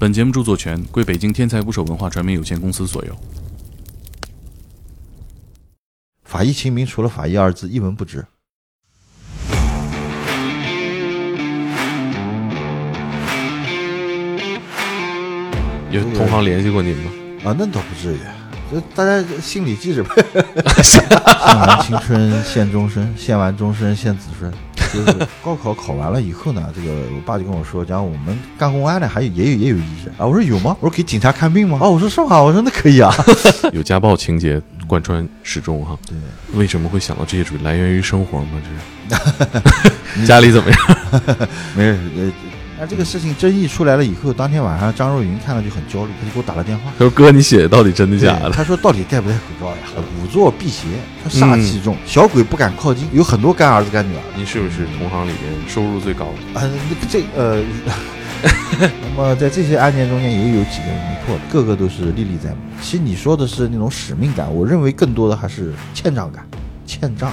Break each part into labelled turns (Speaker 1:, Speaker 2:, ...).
Speaker 1: 本节目著作权归北京天才捕手文化传媒有限公司所有。
Speaker 2: 法医秦明除了“法医”二字一文不值。
Speaker 3: 有同行联系过您吗？
Speaker 2: 啊，那倒不至于，就大家心里记着呗。献完青春献终身，献完终身献子孙。就是高考考完了以后呢，这个我爸就跟我说，讲我们干公安的还有也有也有医生啊。我说有吗？我说给警察看病吗？哦，我说是吗？我说那可以啊。
Speaker 3: 有家暴情节贯穿始终哈。
Speaker 2: 对，
Speaker 3: 为什么会想到这些？主来源于生活吗？这是 家里怎么样？
Speaker 2: 没事，呃。那这个事情争议出来了以后，当天晚上张若昀看了就很焦虑，他就给我打了电话。
Speaker 3: 他说：“哥，你写的到底真的假的？”
Speaker 2: 他说：“到底戴不戴口罩呀？五座辟邪，他煞气重，小鬼不敢靠近。有很多干儿子干女儿。
Speaker 3: 你是不是同行里面收入最高
Speaker 2: 的？啊，这呃，那么在这些案件中间也有几个人没破的，个个都是历历在目。其实你说的是那种使命感，我认为更多的还是欠账感，欠账。”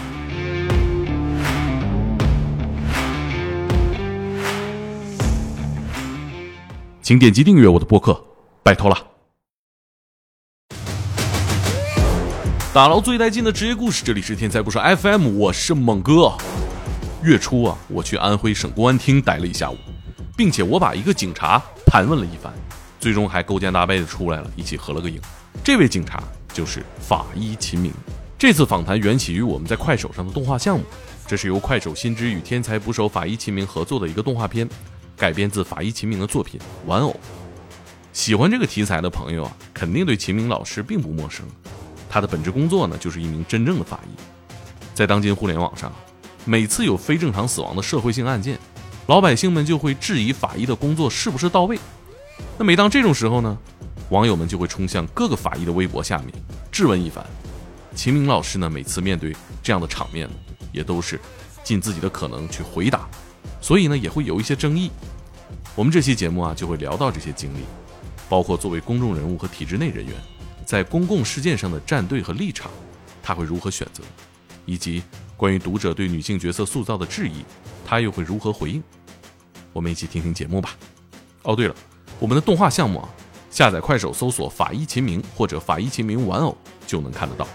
Speaker 1: 请点击订阅我的播客，拜托了。打捞最带劲的职业故事，这里是天才不说 FM，我是猛哥。月初啊，我去安徽省公安厅待了一下午，并且我把一个警察盘问了一番，最终还勾肩搭背的出来了，一起合了个影。这位警察就是法医秦明。这次访谈缘起于我们在快手上的动画项目，这是由快手新知与天才捕手法医秦明合作的一个动画片。改编自法医秦明的作品《玩偶》，喜欢这个题材的朋友啊，肯定对秦明老师并不陌生。他的本职工作呢，就是一名真正的法医。在当今互联网上，每次有非正常死亡的社会性案件，老百姓们就会质疑法医的工作是不是到位。那每当这种时候呢，网友们就会冲向各个法医的微博下面质问一番。秦明老师呢，每次面对这样的场面，也都是尽自己的可能去回答。所以呢，也会有一些争议。我们这期节目啊，就会聊到这些经历，包括作为公众人物和体制内人员，在公共事件上的站队和立场，他会如何选择，以及关于读者对女性角色塑造的质疑，他又会如何回应？我们一起听听节目吧。哦，对了，我们的动画项目啊，下载快手搜索“法医秦明”或者“法医秦明玩偶”就能看得到。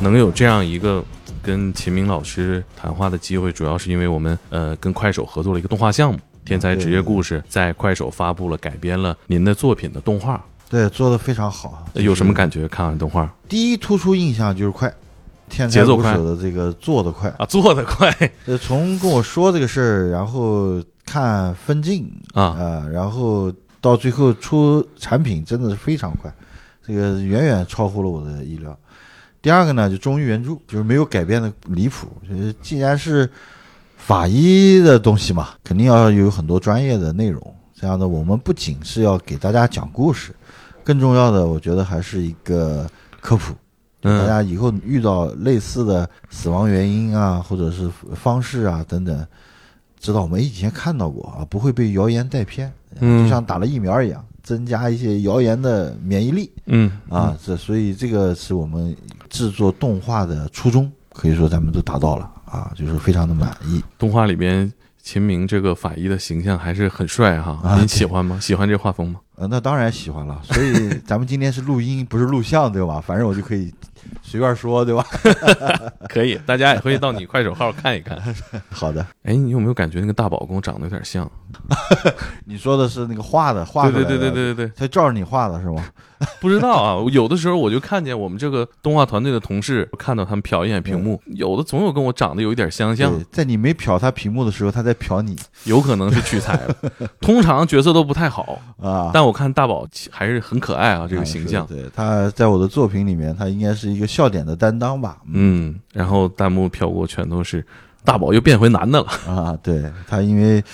Speaker 1: 能有这样一个跟秦明老师谈话的机会，主要是因为我们呃跟快手合作了一个动画项目《天才职业故事》，在快手发布了改编了您的作品的动画，
Speaker 2: 对，做的非常好。
Speaker 1: 有什么感觉？看完动画，
Speaker 2: 第一突出印象就是快，天才捕手的这个做的快
Speaker 1: 啊，做的快。
Speaker 2: 呃，从跟我说这个事儿，然后看分镜啊啊，然后到最后出产品，真的是非常快，这个远远超乎了我的意料。第二个呢，就忠于原著，就是没有改变的离谱。就是既然是法医的东西嘛，肯定要有很多专业的内容。这样的，我们不仅是要给大家讲故事，更重要的，我觉得还是一个科普。大家以后遇到类似的死亡原因啊，或者是方式啊等等，知道我们以前看到过啊，不会被谣言带偏。就像打了疫苗一样。增加一些谣言的免疫力，
Speaker 1: 嗯
Speaker 2: 啊，这所以这个是我们制作动画的初衷，可以说咱们都达到了啊，就是非常的满意。
Speaker 1: 动画里边秦明这个法医的形象还是很帅哈，您喜欢吗？喜欢这画风吗？
Speaker 2: 呃，那当然喜欢了。所以 咱们今天是录音，不是录像，对吧？反正我就可以。随便说，对吧？
Speaker 1: 可以，大家也可以到你快手号看一看。
Speaker 2: 好的。
Speaker 1: 哎，你有没有感觉那个大宝跟我长得有点像？
Speaker 2: 你说的是那个画的画的？
Speaker 1: 对对对对对对
Speaker 2: 他照着你画的是吗？
Speaker 1: 不知道啊，有的时候我就看见我们这个动画团队的同事，看到他们瞟一眼屏幕，有的总有跟我长得有一点相像。
Speaker 2: 在你没瞟他屏幕的时候，他在瞟你，
Speaker 1: 有可能是取材了。通常角色都不太好啊，但我看大宝还是很可爱啊，这个形象。
Speaker 2: 对，他在我的作品里面，他应该是一个笑点的担当吧。
Speaker 1: 嗯，然后弹幕飘过全都是。大宝又变回男的了
Speaker 2: 啊！对他，因为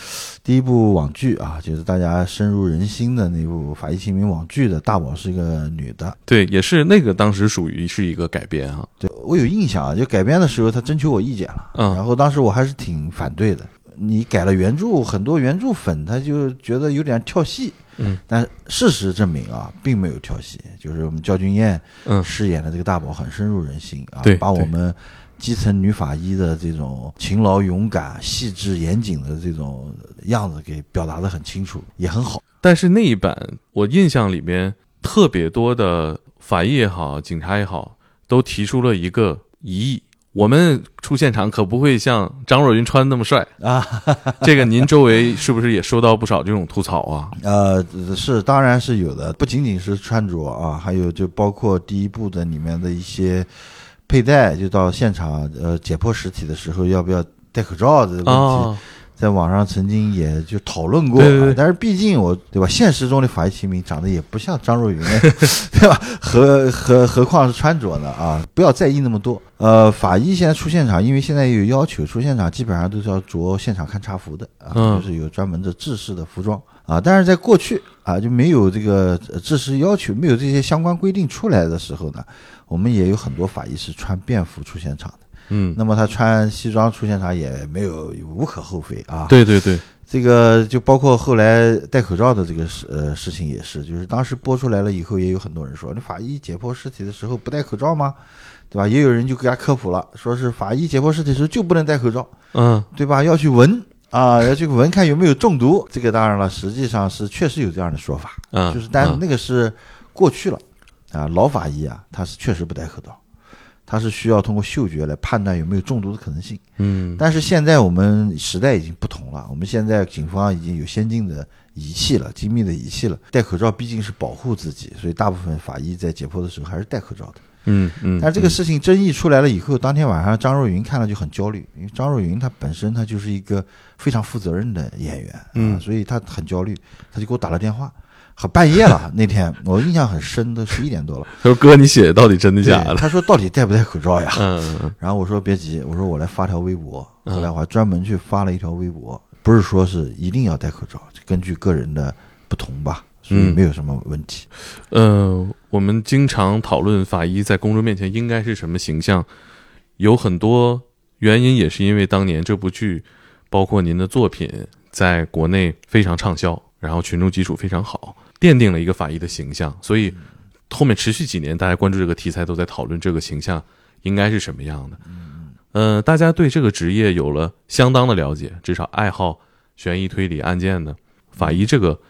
Speaker 2: 第一部网剧啊，就是大家深入人心的那部《法医秦明》网剧的大宝是一个女的。
Speaker 1: 对，也是那个当时属于是一个改编啊。
Speaker 2: 对我有印象啊，就改编的时候他征求我意见了，嗯，然后当时我还是挺反对的。你改了原著，很多原著粉他就觉得有点跳戏，
Speaker 1: 嗯，
Speaker 2: 但事实证明啊，并没有跳戏，就是我们焦俊艳嗯饰演的这个大宝很深入人心啊，
Speaker 1: 对，
Speaker 2: 把我们。基层女法医的这种勤劳、勇敢、细致、严谨的这种样子给表达的很清楚，也很好。
Speaker 1: 但是那一版我印象里面特别多的法医也好，警察也好，都提出了一个疑义：我们出现场可不会像张若昀穿那么帅啊。这个您周围是不是也收到不少这种吐槽啊？
Speaker 2: 呃，是，当然是有的，不仅仅是穿着啊，还有就包括第一部的里面的一些。佩戴就到现场，呃，解剖尸体的时候要不要戴口罩这个问题，在网上曾经也就讨论过。但是毕竟我对吧，现实中的法医秦明长得也不像张若昀，对吧？何何何况是穿着呢？啊，不要在意那么多。呃，法医现在出现场，因为现在有要求，出现场基本上都是要着现场勘查服的啊，就是有专门的制式的服装啊。但是在过去啊，就没有这个制式要求，没有这些相关规定出来的时候呢。我们也有很多法医是穿便服出现场的，
Speaker 1: 嗯，
Speaker 2: 那么他穿西装出现啥也没有无可厚非啊。
Speaker 1: 对对对，
Speaker 2: 这个就包括后来戴口罩的这个事呃事情也是，就是当时播出来了以后，也有很多人说，那法医解剖尸体的时候不戴口罩吗？对吧？也有人就给他科普了，说是法医解剖尸体时候就不能戴口罩，
Speaker 1: 嗯，
Speaker 2: 对吧？要去闻啊，要去闻看有没有中毒。这个当然了，实际上是确实有这样的说法，
Speaker 1: 嗯，
Speaker 2: 就是但那个是过去了。啊，老法医啊，他是确实不戴口罩，他是需要通过嗅觉来判断有没有中毒的可能性。
Speaker 1: 嗯，
Speaker 2: 但是现在我们时代已经不同了，我们现在警方已经有先进的仪器了，精密的仪器了。戴口罩毕竟是保护自己，所以大部分法医在解剖的时候还是戴口罩的。
Speaker 1: 嗯嗯。
Speaker 2: 但这个事情争议出来了以后，当天晚上张若昀看了就很焦虑，因为张若昀他本身他就是一个非常负责任的演员，
Speaker 1: 嗯，
Speaker 2: 所以他很焦虑，他就给我打了电话。好半夜了，那天我印象很深，都十一点多了。
Speaker 1: 他说：“哥，你写的到底真的假的？”
Speaker 2: 他说：“到底戴不戴口罩呀？”
Speaker 1: 嗯。
Speaker 2: 然后我说：“别急，我说我来发条微博。”后来我还专门去发了一条微博，不是说是一定要戴口罩，根据个人的不同吧，所以没有什么问题。
Speaker 1: 嗯，我们经常讨论法医在公众面前应该是什么形象，有很多原因，也是因为当年这部剧，包括您的作品，在国内非常畅销，然后群众基础非常好。奠定了一个法医的形象，所以后面持续几年，大家关注这个题材，都在讨论这个形象应该是什么样的。嗯，大家对这个职业有了相当的了解，至少爱好悬疑推理案件的法医这个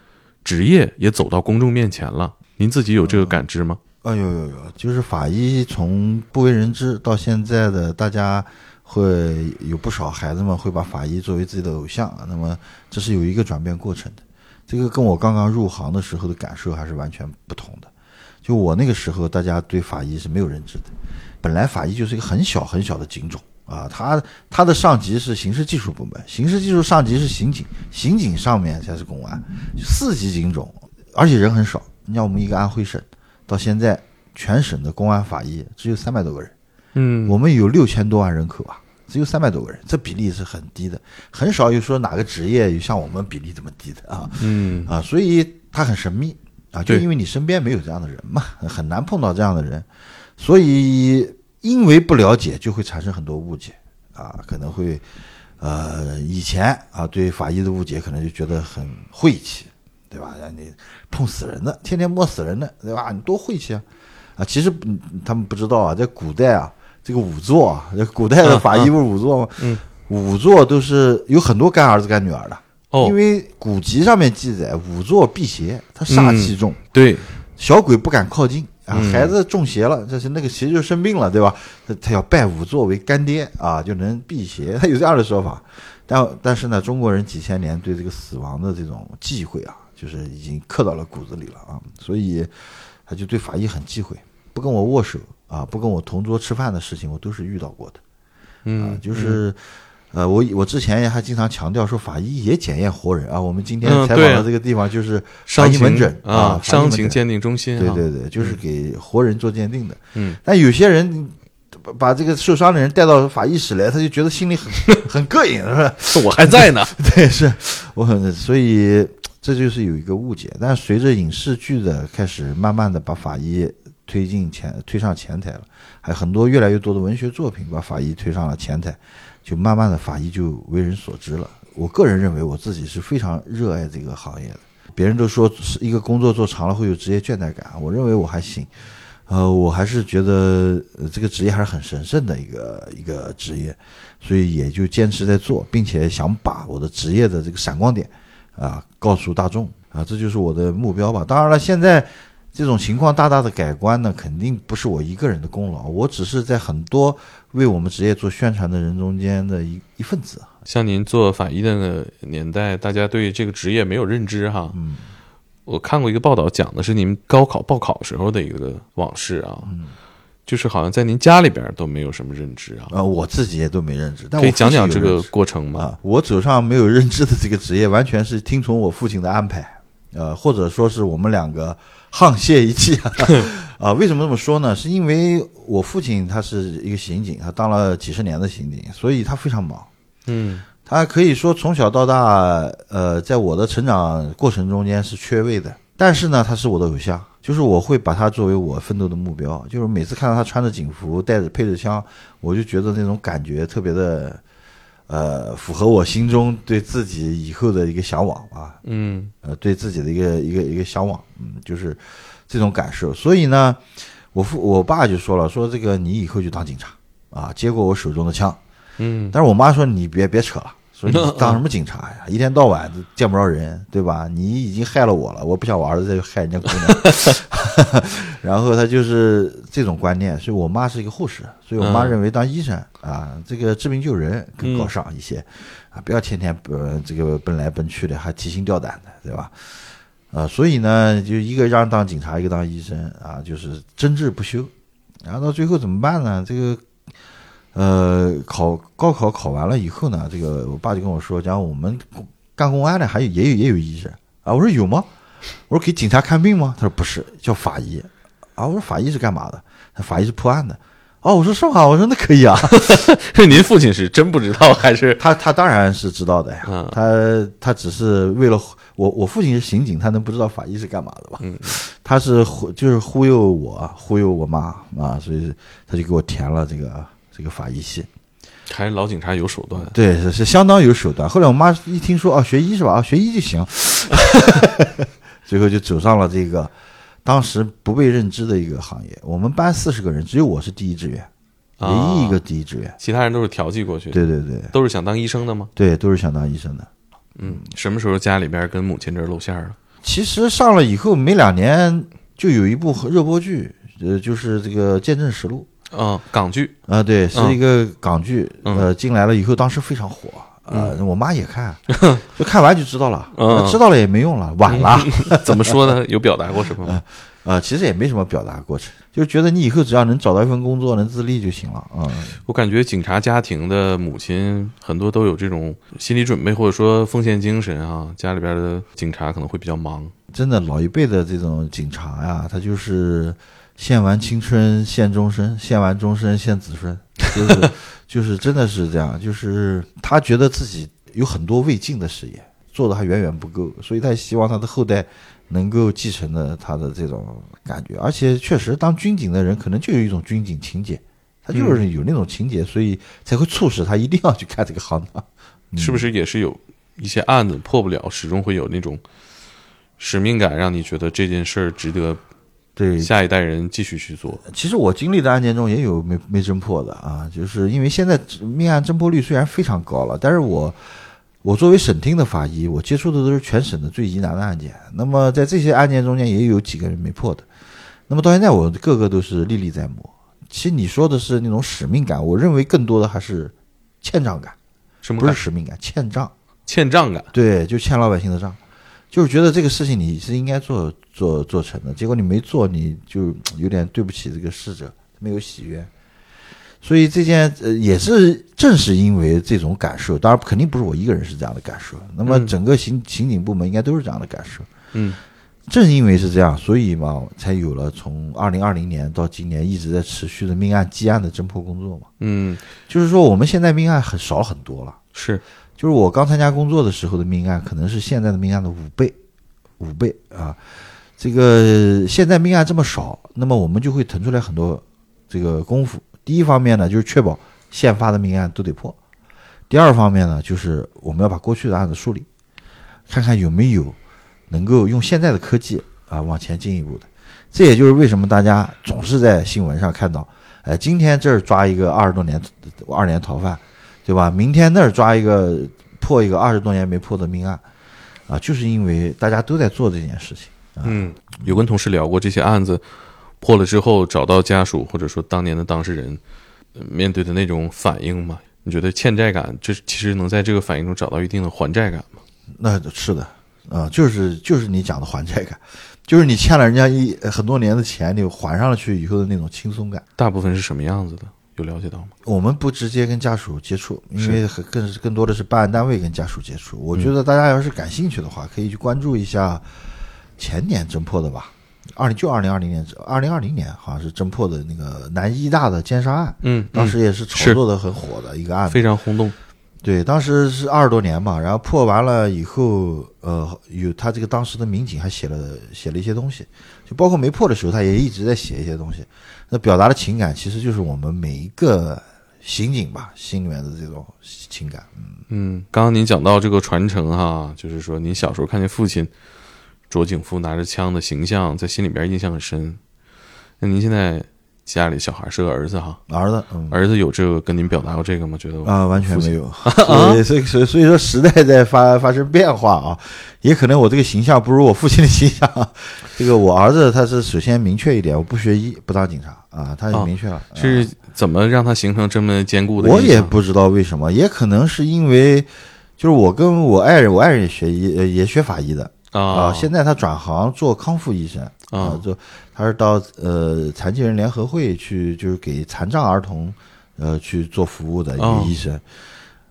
Speaker 1: 职业也走到公众面前了。您自己有这个感知吗？
Speaker 2: 啊，有有有，就是法医从不为人知到现在的，大家会有不少孩子们会把法医作为自己的偶像，那么这是有一个转变过程的。这个跟我刚刚入行的时候的感受还是完全不同的。就我那个时候，大家对法医是没有认知的。本来法医就是一个很小很小的警种啊，他他的上级是刑事技术部门，刑事技术上级是刑警，刑警上面才是公安，四级警种，而且人很少。你像我们一个安徽省，到现在全省的公安法医只有三百多个人，
Speaker 1: 嗯，
Speaker 2: 我们有六千多万人口啊。只有三百多个人，这比例是很低的，很少有说哪个职业有像我们比例这么低的啊。
Speaker 1: 嗯
Speaker 2: 啊，所以它很神秘啊，就因为你身边没有这样的人嘛，很难碰到这样的人，所以因为不了解就会产生很多误解啊，可能会呃以前啊对法医的误解可能就觉得很晦气，对吧？让你碰死人的，天天摸死人的，对吧？你多晦气啊！啊，其实他们不知道啊，在古代啊。这个仵作啊，古代的法医不是仵作吗？
Speaker 1: 嗯，
Speaker 2: 仵作都是有很多干儿子干女儿的。
Speaker 1: 哦，
Speaker 2: 因为古籍上面记载，仵作辟邪，他煞气重，
Speaker 1: 对，
Speaker 2: 小鬼不敢靠近啊。孩子中邪了，这是那个邪就生病了，对吧？他他要拜仵作为干爹啊，就能辟邪。他有这样的说法。但但是呢，中国人几千年对这个死亡的这种忌讳啊，就是已经刻到了骨子里了啊，所以他就对法医很忌讳，不跟我握手。啊，不跟我同桌吃饭的事情，我都是遇到过的。
Speaker 1: 嗯，
Speaker 2: 就是，呃，我我之前也还经常强调说，法医也检验活人啊。我们今天采访的这个地方就是法医门诊
Speaker 1: 啊，伤情
Speaker 2: 鉴
Speaker 1: 定中心。
Speaker 2: 对对对，就是给活人做鉴定的。
Speaker 1: 嗯，
Speaker 2: 但有些人把这个受伤的人带到法医室来，他就觉得心里很 很膈应，是吧？
Speaker 1: 我还在呢。
Speaker 2: 对，是我很，所以这就是有一个误解。但随着影视剧的开始，慢慢的把法医。推进前推上前台了，还有很多越来越多的文学作品把法医推上了前台，就慢慢的法医就为人所知了。我个人认为我自己是非常热爱这个行业的。别人都说是一个工作做长了会有职业倦怠感，我认为我还行。呃，我还是觉得这个职业还是很神圣的一个一个职业，所以也就坚持在做，并且想把我的职业的这个闪光点啊告诉大众啊，这就是我的目标吧。当然了，现在这种情况大大的改观呢，肯定不是我一个人的功劳，我只是在很多为我们职业做宣传的人中间的一一份子。
Speaker 1: 像您做法医的年代，大家对这个职业没有认知哈。
Speaker 2: 嗯。
Speaker 1: 我看过一个报道，讲的是您高考报考时候的一个往事啊，就是好像在您家里边都没有什么认知啊。
Speaker 2: 呃，我自己也都没认知，
Speaker 1: 可以讲讲这个过程吗？
Speaker 2: 我走上没有认知的这个职业，完全是听从我父亲的安排，呃，或者说是我们两个沆瀣一气 啊。为什么这么说呢？是因为我父亲他是一个刑警，他当了几十年的刑警，所以他非常忙。
Speaker 1: 嗯。
Speaker 2: 他可以说从小到大，呃，在我的成长过程中间是缺位的。但是呢，他是我的偶像，就是我会把他作为我奋斗的目标。就是每次看到他穿着警服，带着配着枪，我就觉得那种感觉特别的，呃，符合我心中对自己以后的一个向往啊。
Speaker 1: 嗯，
Speaker 2: 呃，对自己的一个一个一个向往，嗯，就是这种感受。所以呢，我父我爸就说了，说这个你以后就当警察啊，接过我手中的枪。
Speaker 1: 嗯，
Speaker 2: 但是我妈说你别别扯了，说你 当什么警察呀？一天到晚都见不着人，对吧？你已经害了我了，我不想我儿子再去害人家姑娘。然后他就是这种观念，所以我妈是一个护士，所以我妈认为当医生啊，这个治病救人更高尚一些啊，不要天天呃这个奔来奔去的，还提心吊胆的，对吧？啊，所以呢，就一个让当警察，一个当医生啊，就是争执不休。然后到最后怎么办呢？这个。呃，考高考考完了以后呢，这个我爸就跟我说，讲我们干公安的还有也有也有医生啊。我说有吗？我说给警察看病吗？他说不是，叫法医啊。我说法医是干嘛的？他法医是破案的。哦，我说是吗？我说那可以啊。
Speaker 1: 是 您父亲是真不知道还是
Speaker 2: 他？他当然是知道的呀。他他只是为了我，我父亲是刑警，他能不知道法医是干嘛的吧？
Speaker 1: 嗯，
Speaker 2: 他是忽就是忽悠我，忽悠我妈啊，所以他就给我填了这个。这个法医系，
Speaker 1: 还是老警察有手段，
Speaker 2: 对，是是相当有手段。后来我妈一听说，啊，学医是吧？啊，学医就行，最后就走上了这个当时不被认知的一个行业。我们班四十个人，只有我是第一志愿，唯一一个第一志愿，
Speaker 1: 其他人都是调剂过去。
Speaker 2: 对对对，
Speaker 1: 都是想当医生的吗？
Speaker 2: 对，都是想当医生的。
Speaker 1: 嗯，什么时候家里边跟母亲这儿露馅了？
Speaker 2: 其实上了以后没两年，就有一部热播剧，呃，就是这个《见证实录》。
Speaker 1: 嗯，港剧
Speaker 2: 啊，对，是一个港剧。呃，进来了以后，当时非常火。呃，我妈也看，就看完就知道了。知道了也没用了，晚了。
Speaker 1: 怎么说呢？有表达过什么吗？
Speaker 2: 呃，其实也没什么表达过程，就觉得你以后只要能找到一份工作，能自立就行了。啊，
Speaker 1: 我感觉警察家庭的母亲很多都有这种心理准备，或者说奉献精神啊。家里边的警察可能会比较忙。
Speaker 2: 真的，老一辈的这种警察呀，他就是。献完青春献终身，献完终身献子孙，就是 就是真的是这样，就是他觉得自己有很多未尽的事业，做的还远远不够，所以他希望他的后代能够继承的他的这种感觉。而且确实，当军警的人可能就有一种军警情节，他就是有那种情节，所以才会促使他一定要去干这个行当。
Speaker 1: 是不是也是有一些案子破不了，始终会有那种使命感，让你觉得这件事儿值得？
Speaker 2: 对
Speaker 1: 下一代人继续去做。
Speaker 2: 其实我经历的案件中也有没没侦破的啊，就是因为现在命案侦破率虽然非常高了，但是我我作为省厅的法医，我接触的都是全省的最疑难的案件。那么在这些案件中间，也有几个人没破的。那么到现在，我个个都是历历在目。其实你说的是那种使命感，我认为更多的还是欠账感。
Speaker 1: 什么
Speaker 2: 不是使命感？欠账，
Speaker 1: 欠账感。
Speaker 2: 对，就欠老百姓的账。就是觉得这个事情你是应该做做做成的，结果你没做，你就有点对不起这个逝者，没有喜悦。所以这件呃也是正是因为这种感受，当然肯定不是我一个人是这样的感受，那么整个刑刑警部门应该都是这样的感受。
Speaker 1: 嗯，
Speaker 2: 正因为是这样，所以嘛才有了从二零二零年到今年一直在持续的命案积案的侦破工作嘛。
Speaker 1: 嗯，
Speaker 2: 就是说我们现在命案很少很多了。
Speaker 1: 是。
Speaker 2: 就是我刚参加工作的时候的命案，可能是现在的命案的五倍，五倍啊！这个现在命案这么少，那么我们就会腾出来很多这个功夫。第一方面呢，就是确保现发的命案都得破；第二方面呢，就是我们要把过去的案子梳理，看看有没有能够用现在的科技啊往前进一步的。这也就是为什么大家总是在新闻上看到，哎，今天这儿抓一个二十多年二年逃犯，对吧？明天那儿抓一个破一个二十多年没破的命案，啊，就是因为大家都在做这件事情。
Speaker 1: 嗯，有跟同事聊过这些案子破了之后，找到家属或者说当年的当事人面对的那种反应吗？你觉得欠债感，这其实能在这个反应中找到一定的还债感吗？
Speaker 2: 那是的，啊，就是就是你讲的还债感。就是你欠了人家一很多年的钱，你还上了去以后的那种轻松感，
Speaker 1: 大部分是什么样子的？有了解到吗？
Speaker 2: 我们不直接跟家属接触，因为更更多的是办案单位跟家属接触。我觉得大家要是感兴趣的话，可以去关注一下前年侦破的吧，二零就二零二零年，二零二零年好像是侦破的那个南医大的奸杀案，
Speaker 1: 嗯，
Speaker 2: 当时也是炒作的很火的一个案子，
Speaker 1: 非常轰动。
Speaker 2: 对，当时是二十多年嘛，然后破完了以后，呃，有他这个当时的民警还写了写了一些东西，就包括没破的时候，他也一直在写一些东西。那表达的情感其实就是我们每一个刑警吧心里面的这种情感。嗯
Speaker 1: 嗯，刚刚您讲到这个传承哈，就是说您小时候看见父亲卓景夫拿着枪的形象，在心里边印象很深。那您现在？家里小孩是个儿子哈，
Speaker 2: 儿子，
Speaker 1: 儿子有这个跟您表达过这个吗？觉得
Speaker 2: 啊，完全没有。所以，所以，所以说时代在发发生变化啊，也可能我这个形象不如我父亲的形象。这个我儿子他是首先明确一点，我不学医，不当警察啊，他就明确了。
Speaker 1: 是怎么让他形成这么坚固的？
Speaker 2: 我也不知道为什么，也可能是因为就是我跟我爱人，我爱人也学医，也学法医的啊，现在他转行做康复医生啊，就。他是到呃残疾人联合会去，就是给残障儿童，呃去做服务的一个医生，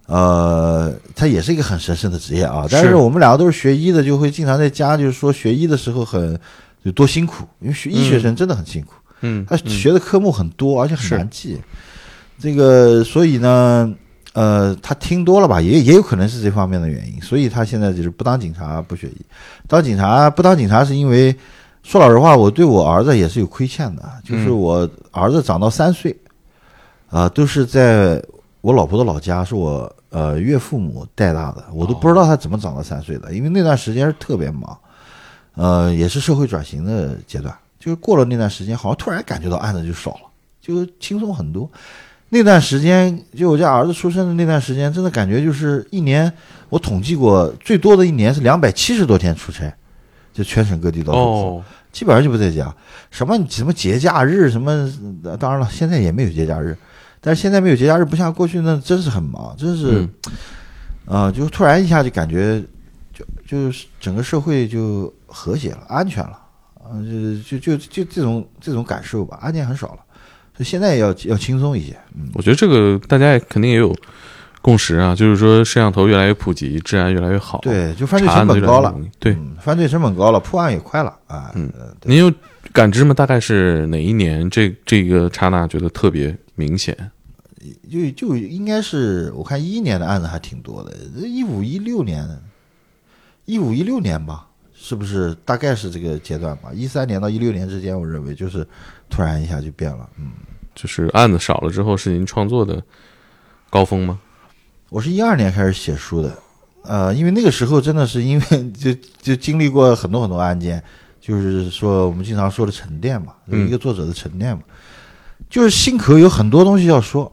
Speaker 2: 呃，他也是一个很神圣的职业啊。但是我们两个都是学医的，就会经常在家就是说学医的时候很有多辛苦，因为学医学生真的很辛苦。
Speaker 1: 嗯，
Speaker 2: 他学的科目很多，而且很难记。这个所以呢，呃，他听多了吧，也也有可能是这方面的原因。所以他现在就是不当警察，不学医，当警察不当警察是因为。说老实话，我对我儿子也是有亏欠的。就是我儿子长到三岁，啊，都是在我老婆的老家，是我呃岳父母带大的。我都不知道他怎么长到三岁的，因为那段时间是特别忙，呃，也是社会转型的阶段。就是过了那段时间，好像突然感觉到案子就少了，就轻松很多。那段时间，就我家儿子出生的那段时间，真的感觉就是一年，我统计过最多的一年是两百七十多天出差。就全省各地到处跑，基本上就不在家。什么什么节假日什么，当然了，现在也没有节假日，但是现在没有节假日，不像过去那真是很忙，真是，啊，就突然一下就感觉，就就是整个社会就和谐了，安全了，啊，就就就就这种这种感受吧，案件很少了，所以现在要要轻松一些。嗯，
Speaker 1: 我觉得这个大家也肯定也有。共识啊，就是说摄像头越来越普及，治安越来越好。
Speaker 2: 对，就犯罪成本高了。
Speaker 1: 对，
Speaker 2: 犯罪成本高了，破案也快了啊。
Speaker 1: 嗯，您有感知吗？大概是哪一年？这这个刹那觉得特别明显？
Speaker 2: 就就应该是我看一一年的案子还挺多的，一五一六年，一五一六年吧，是不是？大概是这个阶段吧。一三年到一六年之间，我认为就是突然一下就变了。嗯，
Speaker 1: 就是案子少了之后，是您创作的高峰吗？
Speaker 2: 我是一二年开始写书的，呃，因为那个时候真的是因为就 就经历过很多很多案件，就是说我们经常说的沉淀嘛，一个作者的沉淀嘛，就是心口有很多东西要说，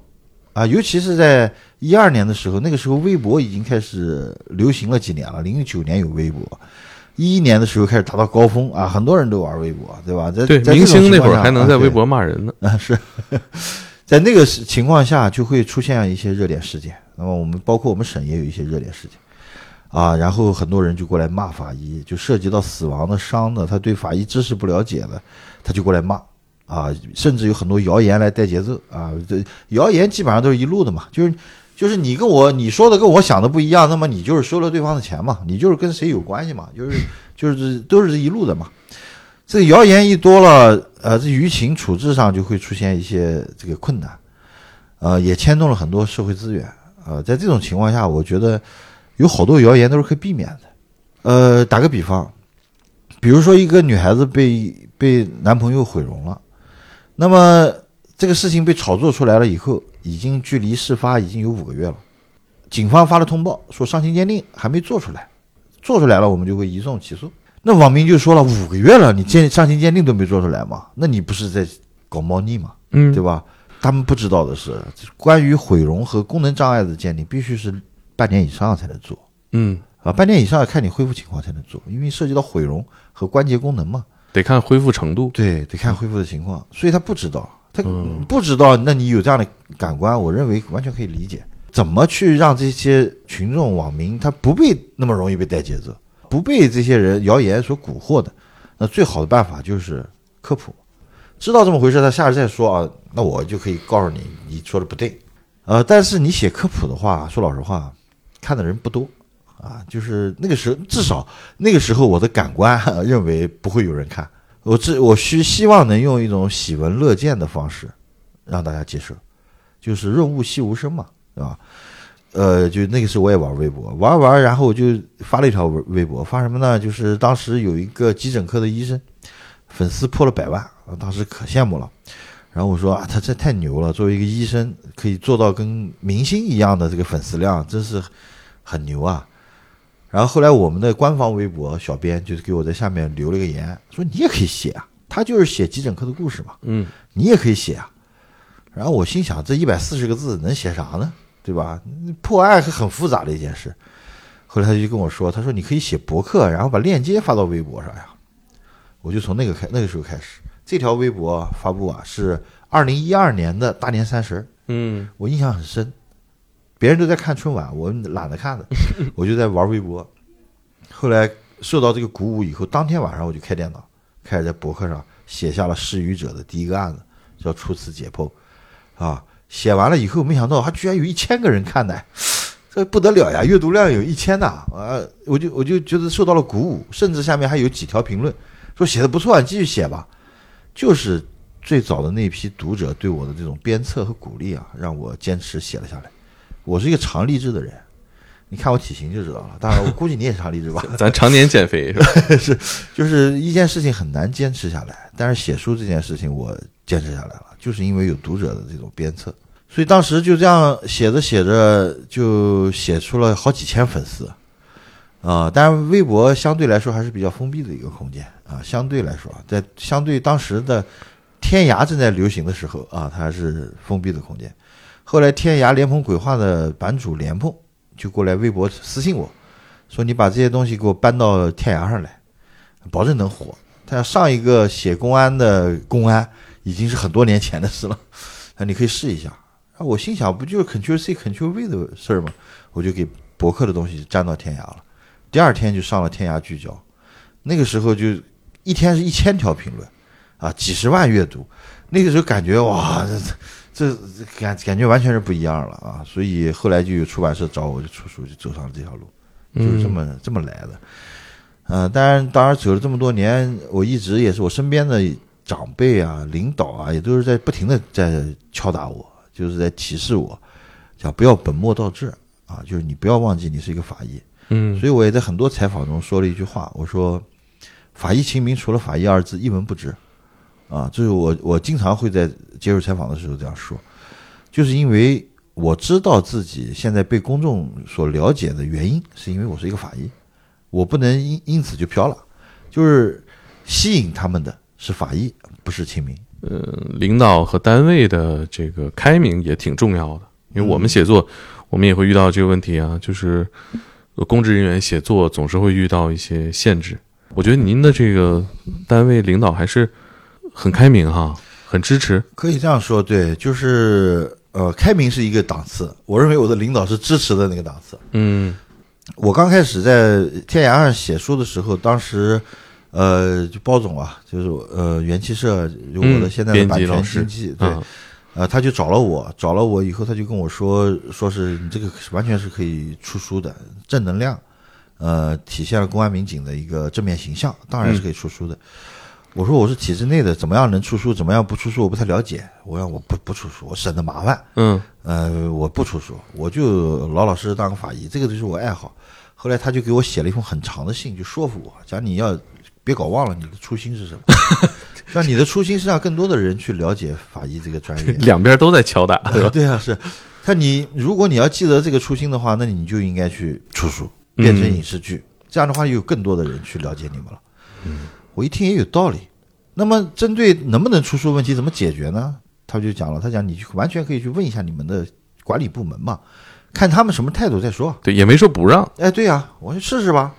Speaker 2: 啊，尤其是在一二年的时候，那个时候微博已经开始流行了几年了，零九年有微博，一一年的时候开始达到高峰啊，很多人都玩微博，对吧？在
Speaker 1: 对明星那会儿还能在微博骂人呢，
Speaker 2: 啊，是 在那个情况下就会出现一些热点事件。那么我们包括我们省也有一些热点事件，啊，然后很多人就过来骂法医，就涉及到死亡的、伤的，他对法医知识不了解的，他就过来骂，啊，甚至有很多谣言来带节奏，啊，这谣言基本上都是一路的嘛，就是就是你跟我你说的跟我想的不一样，那么你就是收了对方的钱嘛，你就是跟谁有关系嘛，就是就是都是一路的嘛，这谣言一多了，呃，这舆情处置上就会出现一些这个困难，呃，也牵动了很多社会资源。呃，在这种情况下，我觉得有好多谣言都是可以避免的。呃，打个比方，比如说一个女孩子被被男朋友毁容了，那么这个事情被炒作出来了以后，已经距离事发已经有五个月了。警方发了通报说伤情鉴定还没做出来，做出来了我们就会移送起诉。那网民就说了，五个月了，你鉴伤情鉴定都没做出来嘛？那你不是在搞猫腻嘛？
Speaker 1: 嗯，
Speaker 2: 对吧？他们不知道的是，关于毁容和功能障碍的鉴定，必须是半年以上才能做。
Speaker 1: 嗯，
Speaker 2: 啊，半年以上要看你恢复情况才能做，因为涉及到毁容和关节功能嘛。
Speaker 1: 得看恢复程度。
Speaker 2: 对，得看恢复的情况，所以他不知道，他不知道。那你有这样的感官，我认为完全可以理解。怎么去让这些群众网民他不被那么容易被带节奏？不被这些人谣言所蛊惑的，那最好的办法就是科普，知道这么回事，他下次再说啊，那我就可以告诉你，你说的不对，呃，但是你写科普的话，说老实话，看的人不多啊，就是那个时候，至少那个时候我的感官认为不会有人看，我只我需希望能用一种喜闻乐见的方式让大家接受，就是润物细无声嘛，对吧？呃，就那个时候我也玩微博，玩玩，然后我就发了一条微微博，发什么呢？就是当时有一个急诊科的医生，粉丝破了百万，当时可羡慕了。然后我说啊，他这太牛了，作为一个医生，可以做到跟明星一样的这个粉丝量，真是很牛啊。然后后来我们的官方微博小编就是给我在下面留了个言，说你也可以写啊，他就是写急诊科的故事嘛，
Speaker 1: 嗯，
Speaker 2: 你也可以写啊。然后我心想，这一百四十个字能写啥呢？对吧？破案是很复杂的一件事。后来他就跟我说：“他说你可以写博客，然后把链接发到微博上呀。”我就从那个开那个时候开始，这条微博发布啊是二零一二年的大年三十。
Speaker 1: 嗯，
Speaker 2: 我印象很深。别人都在看春晚，我懒得看的，我就在玩微博。后来受到这个鼓舞以后，当天晚上我就开电脑，开始在博客上写下了失语者的第一个案子，叫初次解剖，啊。写完了以后，没想到还居然有一千个人看呢，这不得了呀！阅读量有一千呐，啊，我就我就觉得受到了鼓舞，甚至下面还有几条评论说写的不错，你继续写吧。就是最早的那批读者对我的这种鞭策和鼓励啊，让我坚持写了下来。我是一个常励志的人，你看我体型就知道了。当然，我 估计你也常励志吧？
Speaker 1: 咱常年减肥是吧？
Speaker 2: 是，就是一件事情很难坚持下来，但是写书这件事情我坚持下来了，就是因为有读者的这种鞭策。所以当时就这样写着写着，就写出了好几千粉丝，啊！但是，微博相对来说还是比较封闭的一个空间啊。相对来说，在相对当时的天涯正在流行的时候啊，它还是封闭的空间。后来，天涯莲蓬鬼话的版主莲蓬就过来微博私信我，说：“你把这些东西给我搬到天涯上来，保证能火。”他要上一个写公安的公安已经是很多年前的事了，那你可以试一下。啊，我心想，不就是 Ctrl C Ctrl V 的事儿吗？我就给博客的东西粘到天涯了。第二天就上了天涯聚焦，那个时候就一天是一千条评论，啊，几十万阅读。那个时候感觉哇，这这感感觉完全是不一样了啊！所以后来就有出版社找我，就出书，就走上了这条路，就是这么这么来的。嗯，当然，当然走了这么多年，我一直也是我身边的长辈啊、领导啊，也都是在不停的在敲打我。就是在提示我，讲不要本末倒置啊！就是你不要忘记你是一个法医，
Speaker 1: 嗯，
Speaker 2: 所以我也在很多采访中说了一句话，我说“法医秦明除了法医二字一文不值”，啊，就是我我经常会在接受采访的时候这样说，就是因为我知道自己现在被公众所了解的原因，是因为我是一个法医，我不能因因此就飘了，就是吸引他们的是法医，不是秦明。
Speaker 1: 呃，领导和单位的这个开明也挺重要的，因为我们写作，我们也会遇到这个问题啊，就是公职人员写作总是会遇到一些限制。我觉得您的这个单位领导还是很开明哈，很支持。
Speaker 2: 可以这样说，对，就是呃，开明是一个档次，我认为我的领导是支持的那个档次。
Speaker 1: 嗯，
Speaker 2: 我刚开始在天涯上写书的时候，当时。呃，就包总啊，就是呃，元气社有我的现在的版权经纪，对，呃，他就找了我，找了我以后，他就跟我说，说是你这个完全是可以出书的，正能量，呃，体现了公安民警的一个正面形象，当然是可以出书的。我说我是体制内的，怎么样能出书，怎么样不出书，我不太了解。我让我不不出书，我省得麻烦。
Speaker 1: 嗯，
Speaker 2: 呃，我不出书，我就老老实实当个法医，这个就是我爱好。后来他就给我写了一封很长的信，就说服我，讲你要。别搞忘了你的初心是什么？让你的初心是让更多的人去了解法医这个专业。
Speaker 1: 两边都在敲打，对吧？
Speaker 2: 对啊，是。他你如果你要记得这个初心的话，那你就应该去出书，变成影视剧，这样的话有更多的人去了解你们了。我一听也有道理。那么针对能不能出书问题怎么解决呢？他就讲了，他讲你完全可以去问一下你们的管理部门嘛，看他们什么态度再说。
Speaker 1: 对，也没说不让。
Speaker 2: 哎，对呀，我去试试吧。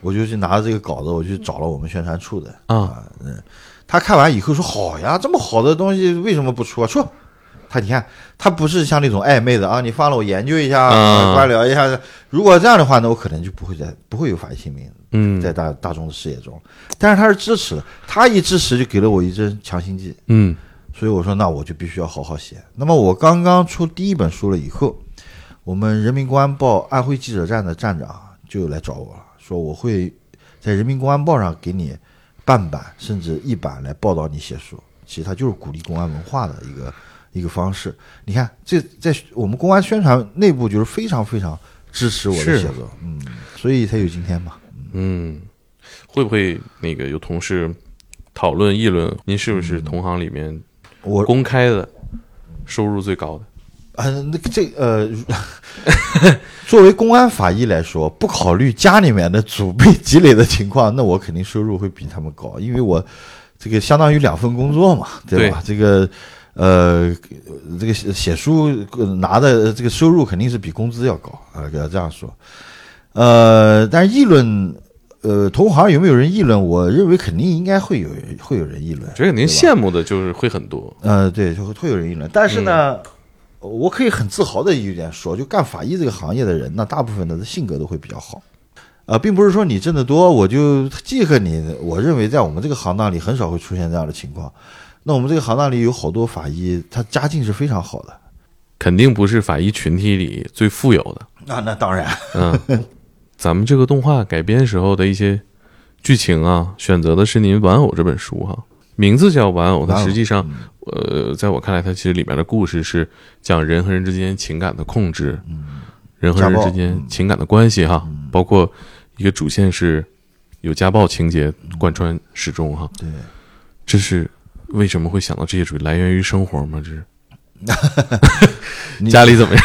Speaker 2: 我就去拿着这个稿子，我去找了我们宣传处的啊，嗯，他看完以后说好呀，这么好的东西为什么不出啊？出。他你看，他不是像那种暧昧的啊，你放了我研究一下，观聊一下。如果这样的话那，我可能就不会在不会有法医姓名，嗯，在大大众的视野中。但是他是支持的，他一支持就给了我一针强心剂，嗯，所以我说那我就必须要好好写。那么我刚刚出第一本书了以后，我们人民公安报安徽记者站的站长就来找我了，说我会在人民公安报上给你半版甚至一版来报道你写书。其实他就是鼓励公安文化的一个。一个方式，你看，这在我们公安宣传内部就是非常非常支持我的写作，嗯，所以才有今天嘛，
Speaker 1: 嗯，会不会那个有同事讨论议论，您是不是同行里面
Speaker 2: 我
Speaker 1: 公开的收入最高的？
Speaker 2: 啊，那个这呃，作为公安法医来说，不考虑家里面的祖辈积累的情况，那我肯定收入会比他们高，因为我这个相当于两份工作嘛，对吧？这个。呃，这个写写书拿的这个收入肯定是比工资要高啊，给他这样说。呃，但是议论，呃，同行有没有人议论？我认为肯定应该会有，会有人议论。
Speaker 1: 这肯定羡慕的就是会很多。
Speaker 2: 呃，对，就会会有人议论。但是呢，我可以很自豪的一点说，就干法医这个行业的人，那大部分的性格都会比较好。啊，并不是说你挣得多我就记恨你。我认为在我们这个行当里，很少会出现这样的情况。那我们这个行当里有好多法医，他家境是非常好的，
Speaker 1: 肯定不是法医群体里最富有的。
Speaker 2: 那那当然，
Speaker 1: 嗯，咱们这个动画改编时候的一些剧情啊，选择的是您《玩偶》这本书哈，名字叫《玩偶》，它实际上，呃，在我看来，它其实里面的故事是讲人和人之间情感的控制，人和人之间情感的关系哈，包括一个主线是有家暴情节贯穿始终哈。
Speaker 2: 对，
Speaker 1: 这是。为什么会想到这些主题？来源于生活吗？这是 家里怎么样？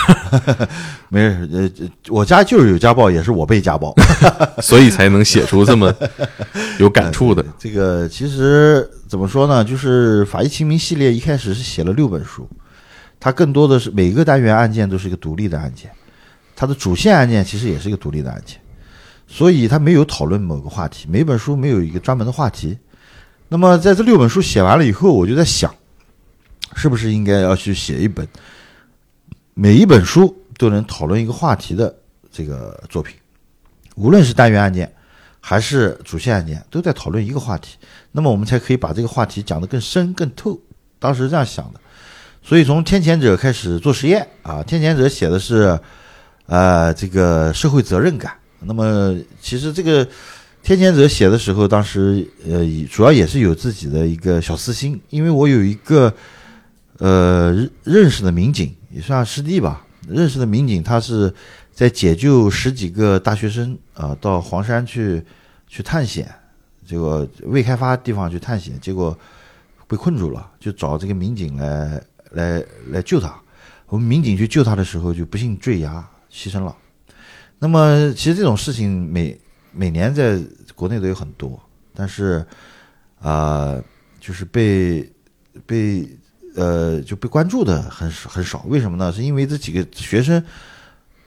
Speaker 2: 没事，呃，我家就是有家暴，也是我被家暴，
Speaker 1: 所以才能写出这么有感触的。
Speaker 2: 这个其实怎么说呢？就是《法医秦明》系列一开始是写了六本书，它更多的是每个单元案件都是一个独立的案件，它的主线案件其实也是一个独立的案件，所以它没有讨论某个话题，每本书没有一个专门的话题。那么在这六本书写完了以后，我就在想，是不是应该要去写一本，每一本书都能讨论一个话题的这个作品，无论是单元案件还是主线案件，都在讨论一个话题，那么我们才可以把这个话题讲得更深更透。当时这样想的，所以从《天谴者》开始做实验啊，《天谴者》写的是，呃，这个社会责任感。那么其实这个。天谴者写的时候，当时呃，主要也是有自己的一个小私心，因为我有一个呃认识的民警，也算师弟吧，认识的民警，他是在解救十几个大学生啊，到黄山去去探险，结果未开发地方去探险，结果被困住了，就找这个民警来来来救他。我们民警去救他的时候，就不幸坠崖牺牲了。那么，其实这种事情每每年在国内都有很多，但是，啊，就是被被呃就被关注的很很少。为什么呢？是因为这几个学生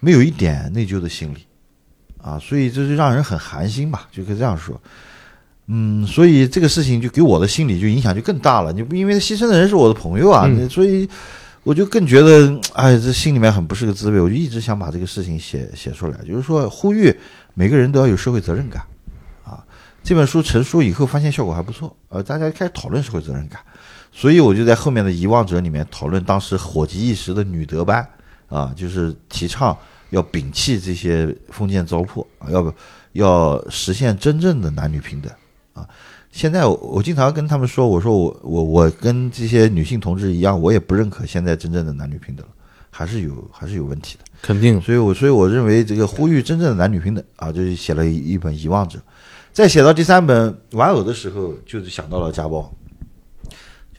Speaker 2: 没有一点内疚的心理啊，所以这就让人很寒心吧，就可以这样说。嗯，所以这个事情就给我的心理就影响就更大了。你不因为牺牲的人是我的朋友啊，所以我就更觉得哎，这心里面很不是个滋味。我就一直想把这个事情写写出来，就是说呼吁。每个人都要有社会责任感，啊，这本书成书以后发现效果还不错，呃，大家开始讨论社会责任感，所以我就在后面的遗忘者里面讨论当时火极一时的女德班，啊，就是提倡要摒弃这些封建糟粕，要不要实现真正的男女平等，啊，现在我我经常跟他们说，我说我我我跟这些女性同志一样，我也不认可现在真正的男女平等。还是有还是有问题的，
Speaker 1: 肯定。
Speaker 2: 所以，我所以我认为这个呼吁真正的男女平等啊，就是写了一本《遗忘者》。在写到第三本《玩偶》的时候，就是想到了家暴，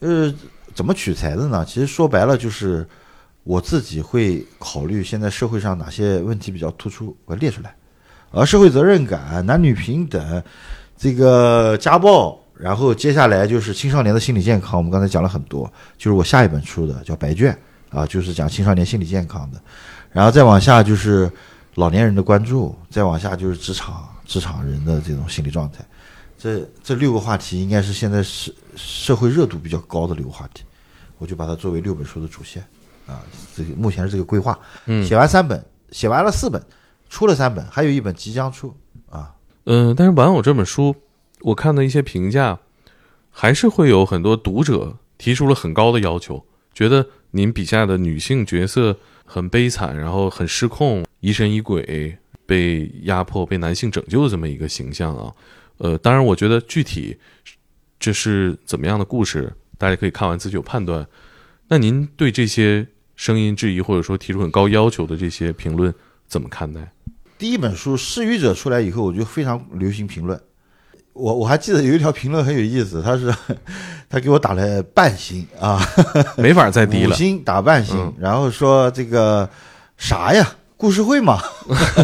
Speaker 2: 就是怎么取材的呢？其实说白了，就是我自己会考虑现在社会上哪些问题比较突出，我列出来。而社会责任感、男女平等，这个家暴，然后接下来就是青少年的心理健康。我们刚才讲了很多，就是我下一本出的叫《白卷》啊，就是讲青少年心理健康的。然后再往下就是老年人的关注，再往下就是职场职场人的这种心理状态。这这六个话题应该是现在社社会热度比较高的六个话题，我就把它作为六本书的主线啊。这个目前是这个规划，写完三本，写完了四本，出了三本，还有一本即将出啊。
Speaker 1: 嗯，但是玩偶这本书，我看的一些评价，还是会有很多读者提出了很高的要求，觉得您笔下的女性角色很悲惨，然后很失控，疑神疑鬼，被压迫，被男性拯救的这么一个形象啊。呃，当然，我觉得具体这是怎么样的故事，大家可以看完自己有判断。那您对这些声音质疑或者说提出很高要求的这些评论怎么看待？
Speaker 2: 第一本书《失语者》出来以后，我就非常流行评论。我我还记得有一条评论很有意思，他是他给我打了半星啊，
Speaker 1: 没法再低了，
Speaker 2: 五星打半星，然后说这个啥呀？故事会嘛？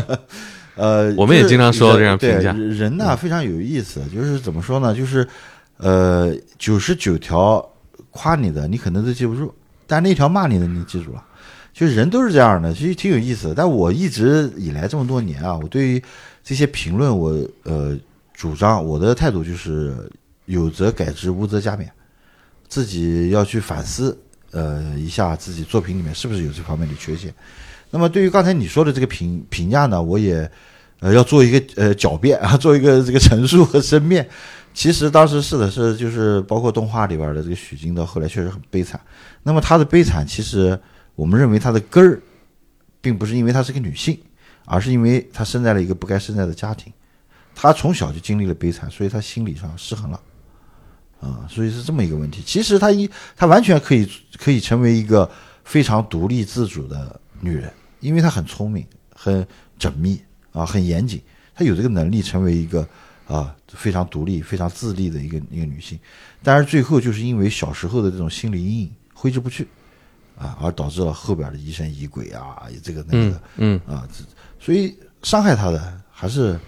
Speaker 2: 呃，
Speaker 1: 我们也经常说这样评价。
Speaker 2: 人呢非常有意思，就是怎么说呢？就是呃，九十九条夸你的，你可能都记不住，但那条骂你的，你记住了。就是人都是这样的，其实挺有意思的。但我一直以来这么多年啊，我对于这些评论，我呃主张我的态度就是有则改之，无则加勉，自己要去反思呃一下自己作品里面是不是有这方面的缺陷。那么对于刚才你说的这个评评价呢，我也呃要做一个呃狡辩啊，做一个这个陈述和申辩。其实当时是的是就是包括动画里边的这个许金到后来确实很悲惨。那么他的悲惨其实。我们认为她的根儿，并不是因为她是个女性，而是因为她生在了一个不该生在的家庭，她从小就经历了悲惨，所以她心理上失衡了，啊，所以是这么一个问题。其实她一她完全可以可以成为一个非常独立自主的女人，因为她很聪明、很缜密啊、很严谨，她有这个能力成为一个啊非常独立、非常自立的一个一个女性。但是最后就是因为小时候的这种心理阴影挥之不去。啊，而导致了后边的疑神疑鬼啊，这个那个，
Speaker 1: 嗯
Speaker 2: 啊，所以伤害她的还是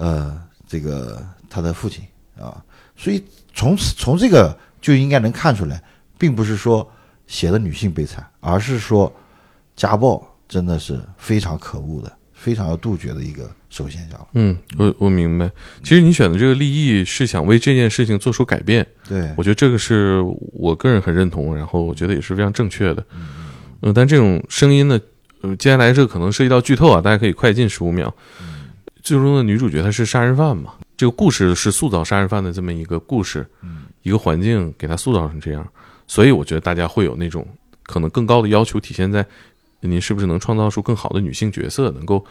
Speaker 2: 呃这个他的父亲啊，所以从此从这个就应该能看出来，并不是说写的女性悲惨，而是说家暴真的是非常可恶的。非常要杜绝的一个社会现象。
Speaker 1: 嗯，我我明白。其实你选的这个立意是想为这件事情做出改变。
Speaker 2: 对，
Speaker 1: 我觉得这个是我个人很认同，然后我觉得也是非常正确的。嗯，但这种声音呢，呃，接下来这个可能涉及到剧透啊，大家可以快进十五秒。最终的女主角她是杀人犯嘛？这个故事是塑造杀人犯的这么一个故事，一个环境给她塑造成这样，所以我觉得大家会有那种可能更高的要求体现在。您是不是能创造出更好的女性角色，能够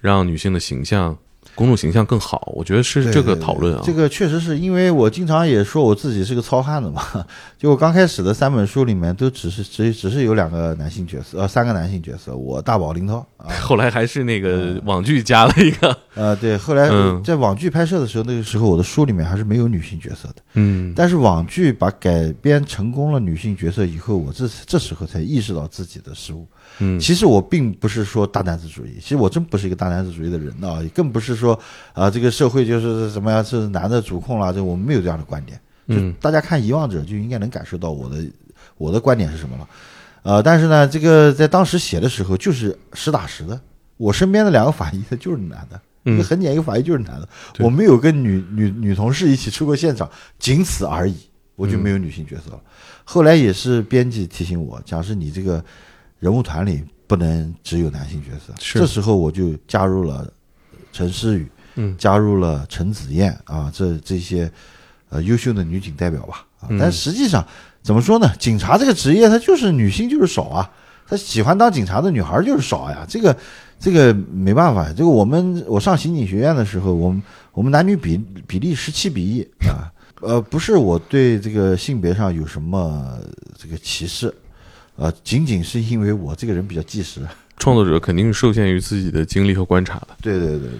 Speaker 1: 让女性的形象？公众形象更好，我觉得是这个讨论啊。
Speaker 2: 这个确实是因为我经常也说我自己是个糙汉子嘛。就我刚开始的三本书里面，都只是只只是有两个男性角色，呃，三个男性角色，我大宝、林涛。
Speaker 1: 后来还是那个网剧加了一个。
Speaker 2: 呃，对，后来在网剧拍摄的时候，那个时候我的书里面还是没有女性角色的。
Speaker 1: 嗯。
Speaker 2: 但是网剧把改编成功了女性角色以后，我这这时候才意识到自己的失误。
Speaker 1: 嗯。
Speaker 2: 其实我并不是说大男子主义，其实我真不是一个大男子主义的人啊，更不是说。说啊，这个社会就是怎么样是男的主控了，这我们没有这样的观点。
Speaker 1: 嗯，
Speaker 2: 大家看《遗忘者》就应该能感受到我的我的观点是什么了。呃，但是呢，这个在当时写的时候就是实打实的。我身边的两个法医他就是男的，一个很简，一个法医就是男的。我没有跟女女女同事一起出过现场，仅此而已，我就没有女性角色了。后来也是编辑提醒我，讲是你这个人物团里不能只有男性角色。这时候我就加入了。陈诗雨，
Speaker 1: 嗯，
Speaker 2: 加入了陈子燕啊，这这些，呃，优秀的女警代表吧，啊，但实际上怎么说呢？警察这个职业，它就是女性就是少啊，他喜欢当警察的女孩就是少呀，这个这个没办法，这个我们我上刑警学院的时候，我们我们男女比比例十七比一啊，呃，不是我对这个性别上有什么这个歧视，呃，仅仅是因为我这个人比较计时。
Speaker 1: 创作者肯定是受限于自己的经历和观察的。
Speaker 2: 对对对对，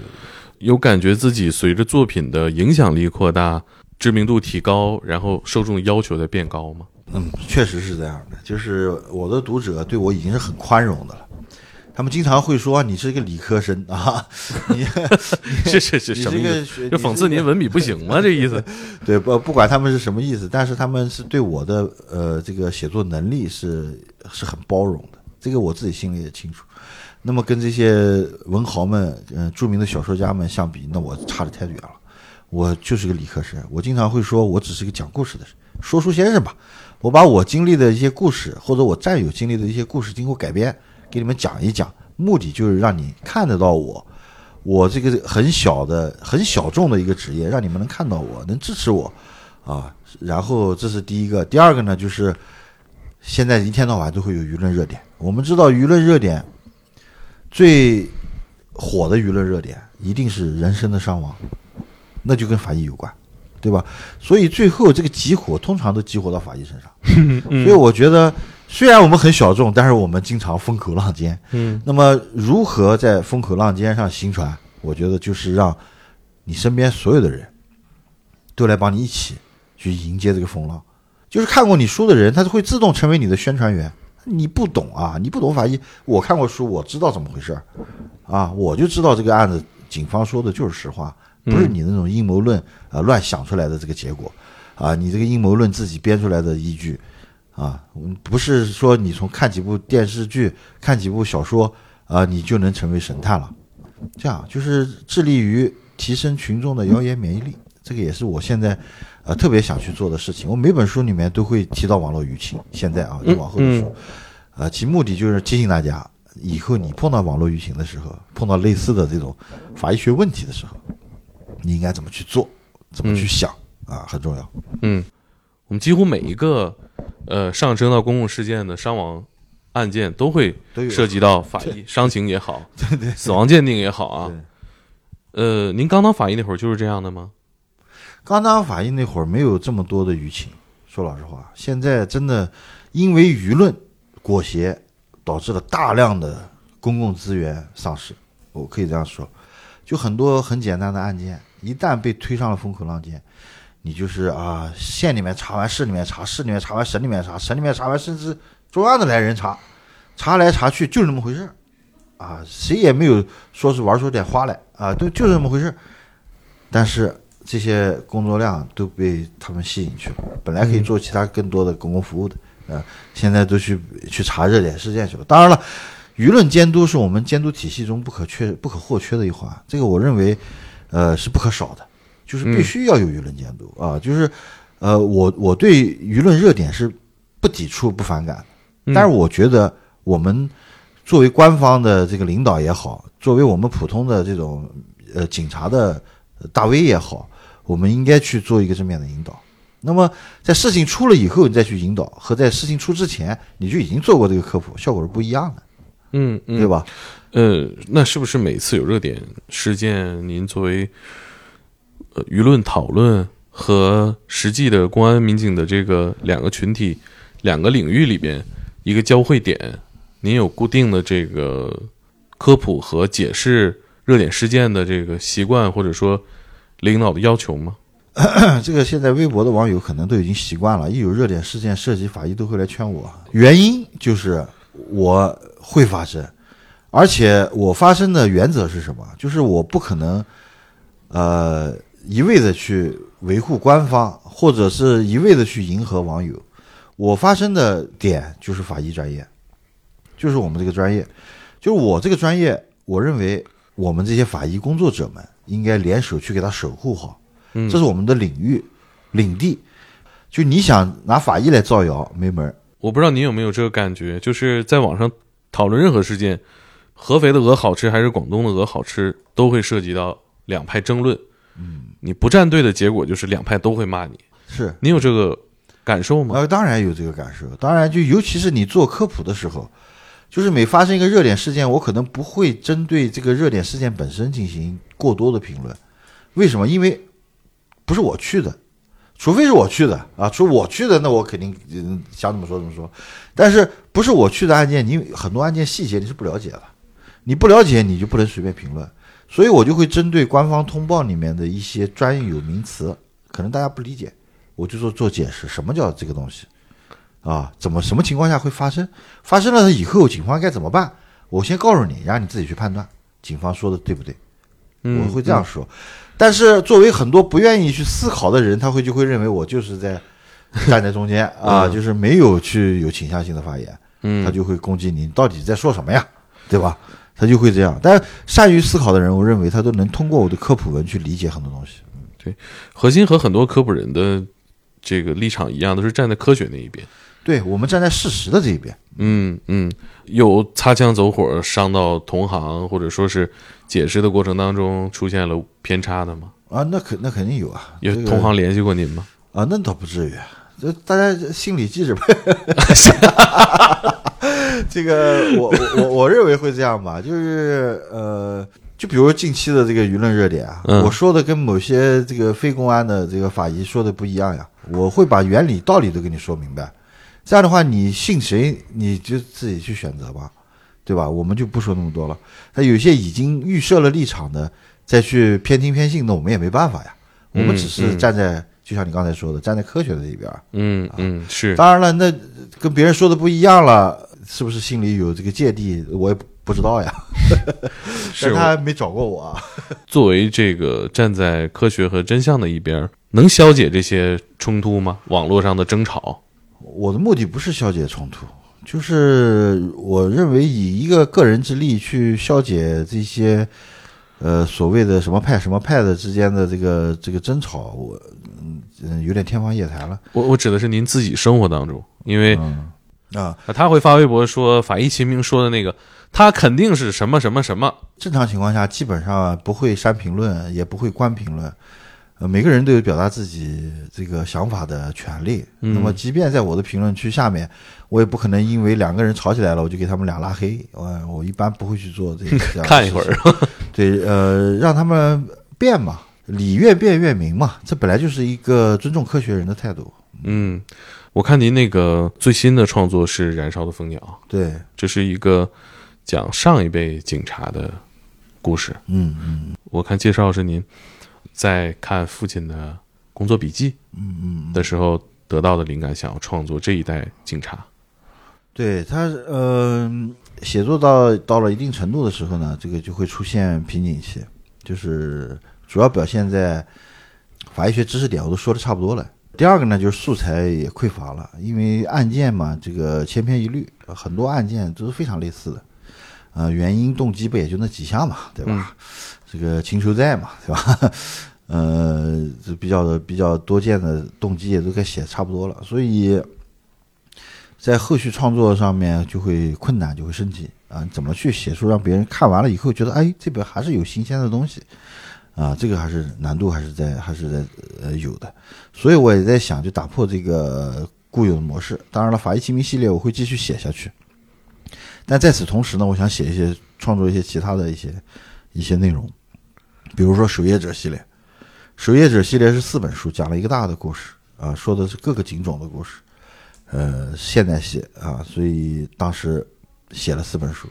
Speaker 1: 有感觉自己随着作品的影响力扩大、知名度提高，然后受众要求在变高吗？
Speaker 2: 嗯，确实是这样的。就是我的读者对我已经是很宽容的了。他们经常会说你是一个理科生啊，你
Speaker 1: 是是是什么意思？就讽刺您文笔不行吗？这意思？
Speaker 2: 对，不不管他们是什么意思，但是他们是对我的呃这个写作能力是是很包容的，这个我自己心里也清楚。那么跟这些文豪们，嗯，著名的小说家们相比，那我差的太远了。我就是个理科生，我经常会说，我只是个讲故事的人，说书先生吧。我把我经历的一些故事，或者我战友经历的一些故事，经过改编，给你们讲一讲，目的就是让你看得到我，我这个很小的、很小众的一个职业，让你们能看到我，能支持我，啊。然后这是第一个，第二个呢，就是现在一天到晚都会有舆论热点，我们知道舆论热点。最火的舆论热点一定是人生的伤亡，那就跟法医有关，对吧？所以最后这个集火通常都集火到法医身上。所以我觉得，虽然我们很小众，但是我们经常风口浪尖。
Speaker 1: 嗯。
Speaker 2: 那么如何在风口浪尖上行船？我觉得就是让你身边所有的人都来帮你一起去迎接这个风浪。就是看过你书的人，他就会自动成为你的宣传员。你不懂啊，你不懂法医。我看过书，我知道怎么回事儿，啊，我就知道这个案子，警方说的就是实话，不是你那种阴谋论啊乱想出来的这个结果，啊，你这个阴谋论自己编出来的依据，啊，不是说你从看几部电视剧、看几部小说啊，你就能成为神探了。这样就是致力于提升群众的谣言免疫力，这个也是我现在。呃，特别想去做的事情，我每本书里面都会提到网络舆情。现在啊，就往后的书，呃，其目的就是提醒大家，以后你碰到网络舆情的时候，碰到类似的这种法医学问题的时候，你应该怎么去做，怎么去想啊，很重要。
Speaker 1: 嗯，我们几乎每一个呃上升到公共事件的伤亡案件，都会涉及到法医伤情也好，
Speaker 2: 对对，
Speaker 1: 死亡鉴定也好啊。呃，您刚当法医那会儿就是这样的吗？
Speaker 2: 刚当法医那会儿没有这么多的舆情，说老实话，现在真的因为舆论裹挟，导致了大量的公共资源丧失。我可以这样说，就很多很简单的案件，一旦被推上了风口浪尖，你就是啊，县里面查完，市里面查，市里面查完，省里面查，省里面查完，甚至中央的来人查，查来查去就是那么回事儿，啊，谁也没有说是玩出点花来啊，都就是那么回事儿，但是。这些工作量都被他们吸引去了，本来可以做其他更多的公共服务的，啊，现在都去去查热点事件去了。当然了，舆论监督是我们监督体系中不可缺、不可或缺的一环，这个我认为，呃，是不可少的，就是必须要有舆论监督啊。就是，呃，我我对舆论热点是不抵触、不反感，但是我觉得我们作为官方的这个领导也好，作为我们普通的这种呃警察的大 V 也好。我们应该去做一个正面的引导。那么，在事情出了以后，你再去引导，和在事情出之前你就已经做过这个科普，效果是不一样的。
Speaker 1: 嗯，
Speaker 2: 对吧？
Speaker 1: 呃，那是不是每次有热点事件，您作为呃舆论讨论和实际的公安民警的这个两个群体、两个领域里边一个交汇点，您有固定的这个科普和解释热点事件的这个习惯，或者说？领导的要求吗？
Speaker 2: 这个现在微博的网友可能都已经习惯了，一有热点事件涉及法医，都会来劝我。原因就是我会发声，而且我发声的原则是什么？就是我不可能，呃，一味的去维护官方，或者是一味的去迎合网友。我发声的点就是法医专业，就是我们这个专业，就是我这个专业，我认为我们这些法医工作者们。应该联手去给他守护好，这是我们的领域、领地。就你想拿法医来造谣，没门儿。
Speaker 1: 我不知道你有没有这个感觉，就是在网上讨论任何事件，合肥的鹅好吃还是广东的鹅好吃，都会涉及到两派争论。
Speaker 2: 嗯，
Speaker 1: 你不站队的结果就是两派都会骂你。
Speaker 2: 是
Speaker 1: 你有这个感受吗？
Speaker 2: 呃，当然有这个感受。当然，就尤其是你做科普的时候。就是每发生一个热点事件，我可能不会针对这个热点事件本身进行过多的评论。为什么？因为不是我去的，除非是我去的啊，除我去的，那我肯定想怎么说怎么说。但是不是我去的案件，你很多案件细节你是不了解的，你不了解你就不能随便评论。所以我就会针对官方通报里面的一些专有名词，可能大家不理解，我就做做解释，什么叫这个东西。啊，怎么什么情况下会发生？发生了以后，警方该怎么办？我先告诉你，让你自己去判断，警方说的对不对？我会这样说。但是作为很多不愿意去思考的人，他会就会认为我就是在站在中间 啊，就是没有去有倾向性的发言，嗯他就会攻击你，到底在说什么呀？对吧？他就会这样。但善于思考的人，我认为他都能通过我的科普文去理解很多东西。
Speaker 1: 对，核心和很多科普人的这个立场一样，都是站在科学那一边。
Speaker 2: 对我们站在事实的这一边。
Speaker 1: 嗯嗯，有擦枪走火伤到同行，或者说是解释的过程当中出现了偏差的吗？
Speaker 2: 啊，那肯那肯定有啊。
Speaker 1: 有同行联系过您吗？
Speaker 2: 啊，那倒不至于。这大家心里记着吧。这个我我我我认为会这样吧，就是呃。就比如近期的这个舆论热点啊，我说的跟某些这个非公安的这个法医说的不一样呀。我会把原理道理都跟你说明白，这样的话你信谁你就自己去选择吧，对吧？我们就不说那么多了。那有些已经预设了立场的，再去偏听偏信，那我们也没办法呀。我们只是站在，就像你刚才说的，站在科学的这一边。
Speaker 1: 嗯嗯，是。
Speaker 2: 当然了，那跟别人说的不一样了，是不是心里有这个芥蒂？我也不。知道呀，是他还没找过我。
Speaker 1: 作为这个站在科学和真相的一边，能消解这些冲突吗？网络上的争吵，
Speaker 2: 我的目的不是消解冲突，就是我认为以一个个人之力去消解这些，呃，所谓的什么派什么派的之间的这个这个争吵，我嗯有点天方夜谭了。
Speaker 1: 我我指的是您自己生活当中，因为
Speaker 2: 啊，
Speaker 1: 他会发微博说法医秦明说的那个。他肯定是什么什么什么。
Speaker 2: 正常情况下，基本上不会删评论，也不会关评论。呃，每个人都有表达自己这个想法的权利。那么，即便在我的评论区下面，我也不可能因为两个人吵起来了，我就给他们俩拉黑。我我一般不会去做这个。
Speaker 1: 看一会儿。
Speaker 2: 对，呃，让他们变嘛，理越辩越明嘛，这本来就是一个尊重科学人的态度。
Speaker 1: 嗯，我看您那个最新的创作是《燃烧的蜂鸟》。
Speaker 2: 对，
Speaker 1: 这是一个。讲上一辈警察的故事。
Speaker 2: 嗯嗯，
Speaker 1: 我看介绍是您在看父亲的工作笔记，
Speaker 2: 嗯嗯
Speaker 1: 的时候得到的灵感，想要创作这一代警察。
Speaker 2: 对他，嗯，写作到到了一定程度的时候呢，这个就会出现瓶颈期，就是主要表现在法医学知识点我都说的差不多了。第二个呢，就是素材也匮乏了，因为案件嘛，这个千篇一律，很多案件都是非常类似的。呃，原因动机不也就那几项嘛，对吧？这个情仇债嘛，对吧？呃，这比较的比较多见的动机也都该写差不多了，所以在后续创作上面就会困难，就会升级啊。怎么去写出让别人看完了以后觉得，哎，这本还是有新鲜的东西啊？这个还是难度还是在还是在呃有的。所以我也在想，就打破这个固有的模式。当然了，法医秦明系列我会继续写下去。但在此同时呢，我想写一些创作一些其他的一些一些内容，比如说《守夜者》系列，《守夜者》系列是四本书，讲了一个大的故事啊，说的是各个警种的故事，呃，现代戏啊，所以当时写了四本书，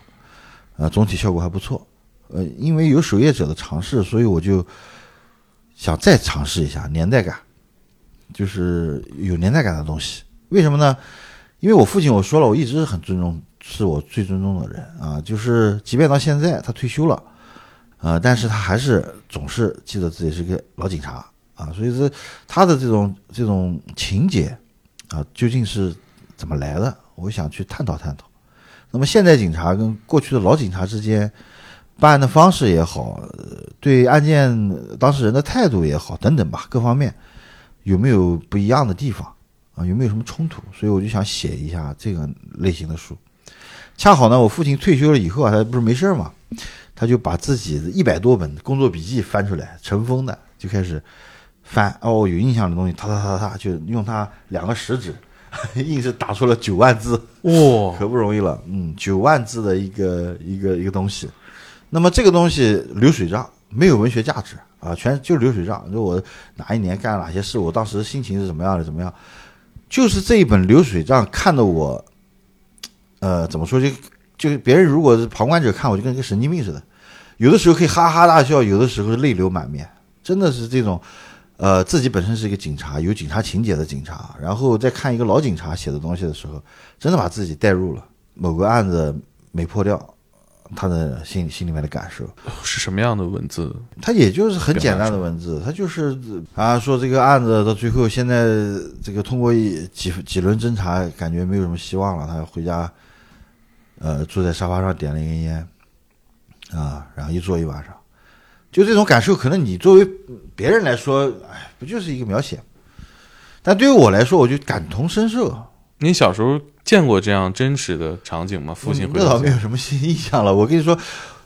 Speaker 2: 啊，总体效果还不错，呃，因为有《守夜者》的尝试，所以我就想再尝试一下年代感，就是有年代感的东西。为什么呢？因为我父亲我说了，我一直是很尊重。是我最尊重的人啊，就是即便到现在他退休了，呃，但是他还是总是记得自己是个老警察啊，所以说他的这种这种情节啊，究竟是怎么来的？我想去探讨探讨。那么现在警察跟过去的老警察之间办案的方式也好，对案件当事人的态度也好，等等吧，各方面有没有不一样的地方啊？有没有什么冲突？所以我就想写一下这个类型的书。恰好呢，我父亲退休了以后啊，他不是没事儿嘛，他就把自己的一百多本工作笔记翻出来，尘封的就开始翻。哦，有印象的东西，他他他他，就用他两个食指，硬是打出了九万字，
Speaker 1: 哇，
Speaker 2: 可不容易了。嗯，九万字的一个一个一个东西。那么这个东西流水账，没有文学价值啊，全就是流水账。就我哪一年干了哪些事，我当时心情是怎么样的，怎么样，就是这一本流水账看得我。呃，怎么说就就别人如果是旁观者看，我就跟个神经病似的，有的时候可以哈哈大笑，有的时候泪流满面，真的是这种，呃，自己本身是一个警察，有警察情节的警察，然后再看一个老警察写的东西的时候，真的把自己带入了某个案子没破掉，他的心心里面的感受
Speaker 1: 是什么样的文字？
Speaker 2: 他也就是很简单的文字，他就是啊，说这个案子到最后现在这个通过几几轮侦查，感觉没有什么希望了，他回家，呃，坐在沙发上点了一根烟，啊，然后一坐一晚上，就这种感受，可能你作为别人来说，哎，不就是一个描写？但对于我来说，我就感同身受。
Speaker 1: 你小时候见过这样真实的场景吗？父亲
Speaker 2: 那倒没有什么新印象了。我跟你说，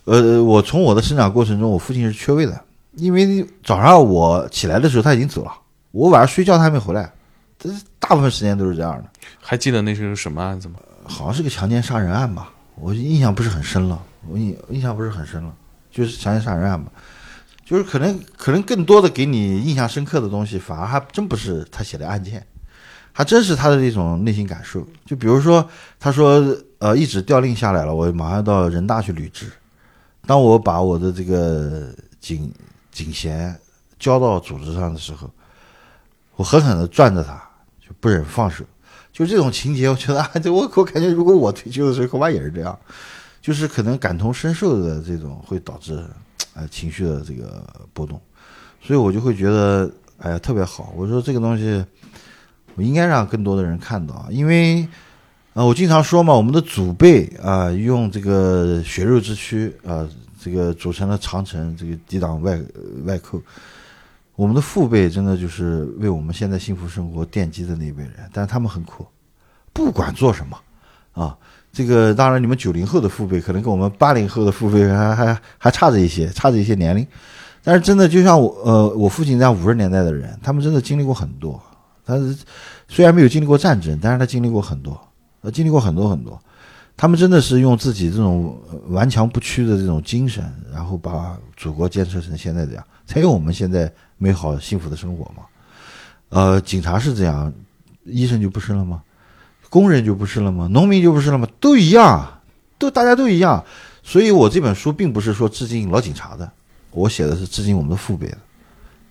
Speaker 2: 呃，我从我的生长过程中，我父亲是缺位的，因为早上我起来的时候他已经走了，我晚上睡觉他还没回来，这大部分时间都是这样的。
Speaker 1: 还记得那是什么案子吗？
Speaker 2: 好像是个强奸杀人案吧，我印象不是很深了，我印印象不是很深了，就是强奸杀人案吧，就是可能可能更多的给你印象深刻的东西，反而还真不是他写的案件。他真是他的这种内心感受，就比如说，他说，呃，一纸调令下来了，我马上到人大去履职。当我把我的这个警警衔交到组织上的时候，我狠狠地攥着他，就不忍放手。就这种情节，我觉得 啊，我我感觉，如果我退休的时候，恐怕也是这样，就是可能感同身受的这种，会导致呃情绪的这个波动。所以我就会觉得，哎呀，特别好。我说这个东西。我应该让更多的人看到，因为，呃，我经常说嘛，我们的祖辈啊，用这个血肉之躯啊，这个组成了长城，这个抵挡外外寇。我们的父辈真的就是为我们现在幸福生活奠基的那一辈人，但他们很苦，不管做什么，啊，这个当然你们九零后的父辈可能跟我们八零后的父辈还还还差着一些，差着一些年龄，但是真的就像我呃我父亲这样五十年代的人，他们真的经历过很多。他是虽然没有经历过战争，但是他经历过很多，呃，经历过很多很多。他们真的是用自己这种顽强不屈的这种精神，然后把祖国建设成现在这样，才有我们现在美好幸福的生活嘛。呃，警察是这样，医生就不是了吗？工人就不是了吗？农民就不是了吗？都一样，都大家都一样。所以我这本书并不是说致敬老警察的，我写的是致敬我们的父辈的，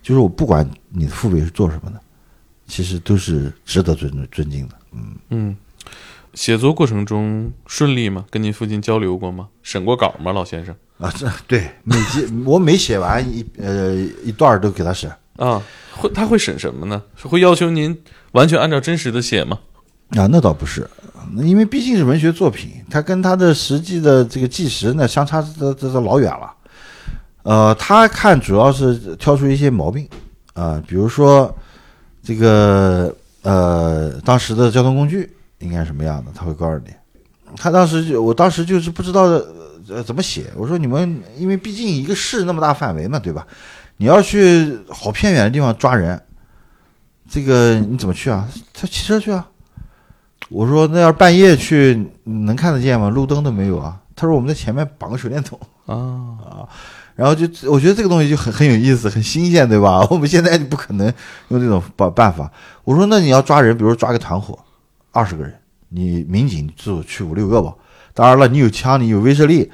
Speaker 2: 就是我不管你的父辈是做什么的。其实都是值得尊尊敬的，嗯
Speaker 1: 嗯，写作过程中顺利吗？跟您父亲交流过吗？审过稿吗？老先生
Speaker 2: 啊，这对每集 我每写完一呃一段都给他审
Speaker 1: 啊，会他会审什么呢？会要求您完全按照真实的写吗？
Speaker 2: 啊，那倒不是，因为毕竟是文学作品，他跟他的实际的这个纪实呢相差这这这老远了，呃，他看主要是挑出一些毛病啊，比如说。这个呃，当时的交通工具应该什么样的？他会告诉你。他当时就，我当时就是不知道呃怎么写。我说你们，因为毕竟一个市那么大范围嘛，对吧？你要去好偏远的地方抓人，这个你怎么去啊？他骑车去啊。我说那要是半夜去，能看得见吗？路灯都没有啊。他说我们在前面绑个手电筒啊啊。然后就我觉得这个东西就很很有意思，很新鲜，对吧？我们现在就不可能用这种办办法。我说，那你要抓人，比如抓个团伙，二十个人，你民警就去五六个吧。当然了，你有枪，你有威慑力，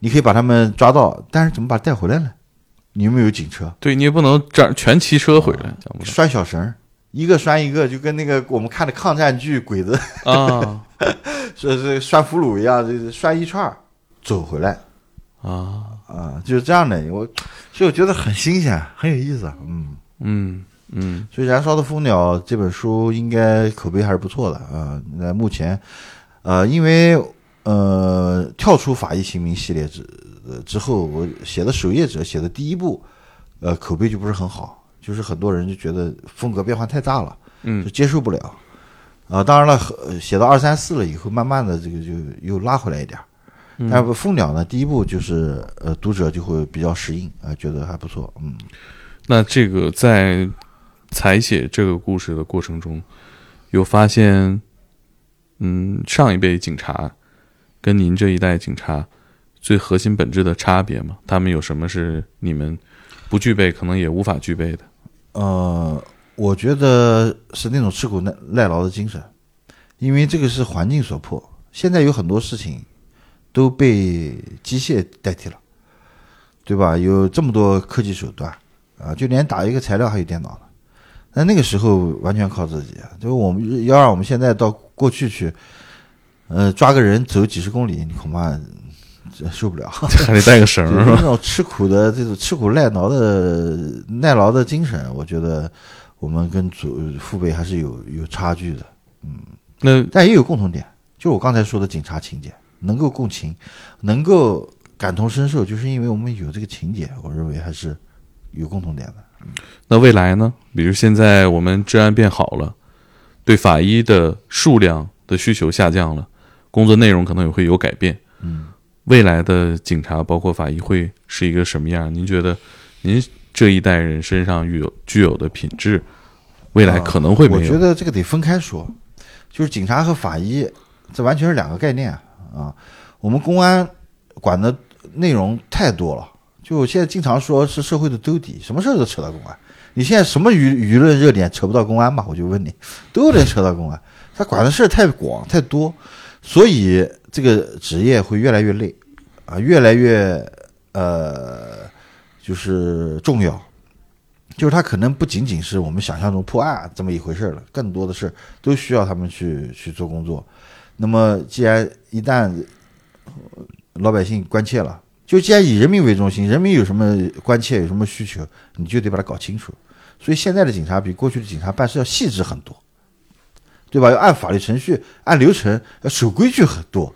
Speaker 2: 你可以把他们抓到。但是怎么把他带回来呢？你有没有警车？
Speaker 1: 对你也不能这样全骑车回来，
Speaker 2: 拴小绳，一个拴一个，就跟那个我们看的抗战剧鬼子
Speaker 1: 啊，
Speaker 2: 说 是拴俘虏一样，就是拴一串走回来
Speaker 1: 啊。
Speaker 2: 啊，就是这样的，我所以我觉得很新鲜，很有意思。
Speaker 1: 嗯嗯嗯，
Speaker 2: 所以《燃烧的蜂鸟》这本书应该口碑还是不错的啊。那目前，呃，因为呃跳出法医秦明系列之之后，我写的《守夜者》写的第一部，呃，口碑就不是很好，就是很多人就觉得风格变化太大了，
Speaker 1: 嗯，
Speaker 2: 就接受不了。啊，当然了，写到二三四了以后，慢慢的这个就又拉回来一点。但是蜂鸟呢，第一部就是呃，读者就会比较适应啊，觉得还不错。嗯，
Speaker 1: 那这个在采写这个故事的过程中，有发现，嗯，上一辈警察跟您这一代警察最核心本质的差别吗？他们有什么是你们不具备，可能也无法具备的？
Speaker 2: 呃，我觉得是那种吃苦耐耐劳的精神，因为这个是环境所迫。现在有很多事情。都被机械代替了，对吧？有这么多科技手段啊，就连打一个材料还有电脑呢。那那个时候完全靠自己，就我们要让我们现在到过去去，呃，抓个人走几十公里，你恐怕受不了，
Speaker 1: 还得带个绳儿。
Speaker 2: 那种吃苦的这种吃苦耐劳的耐劳的精神，我觉得我们跟祖父辈还是有有差距的。嗯，
Speaker 1: 那
Speaker 2: 但也有共同点，就我刚才说的警察情节，能够共情，能够感同身受，就是因为我们有这个情节，我认为还是有共同点的。
Speaker 1: 那未来呢？比如现在我们治安变好了，对法医的数量的需求下降了，工作内容可能也会有改变。
Speaker 2: 嗯，
Speaker 1: 未来的警察包括法医会是一个什么样？您觉得，您这一代人身上具有具有的品质，未来可能会没有？
Speaker 2: 我觉得这个得分开说，就是警察和法医，这完全是两个概念啊。啊我们公安管的内容太多了。就我现在经常说是社会的兜底，什么事都扯到公安。你现在什么舆舆论热点扯不到公安吧？我就问你，都能扯到公安。他管的事儿太广太多，所以这个职业会越来越累啊，越来越呃，就是重要。就是他可能不仅仅是我们想象中破案这么一回事了，更多的是都需要他们去去做工作。那么既然一旦老百姓关切了，就既然以人民为中心，人民有什么关切，有什么需求，你就得把它搞清楚。所以现在的警察比过去的警察办事要细致很多，对吧？要按法律程序、按流程，要守规矩很多。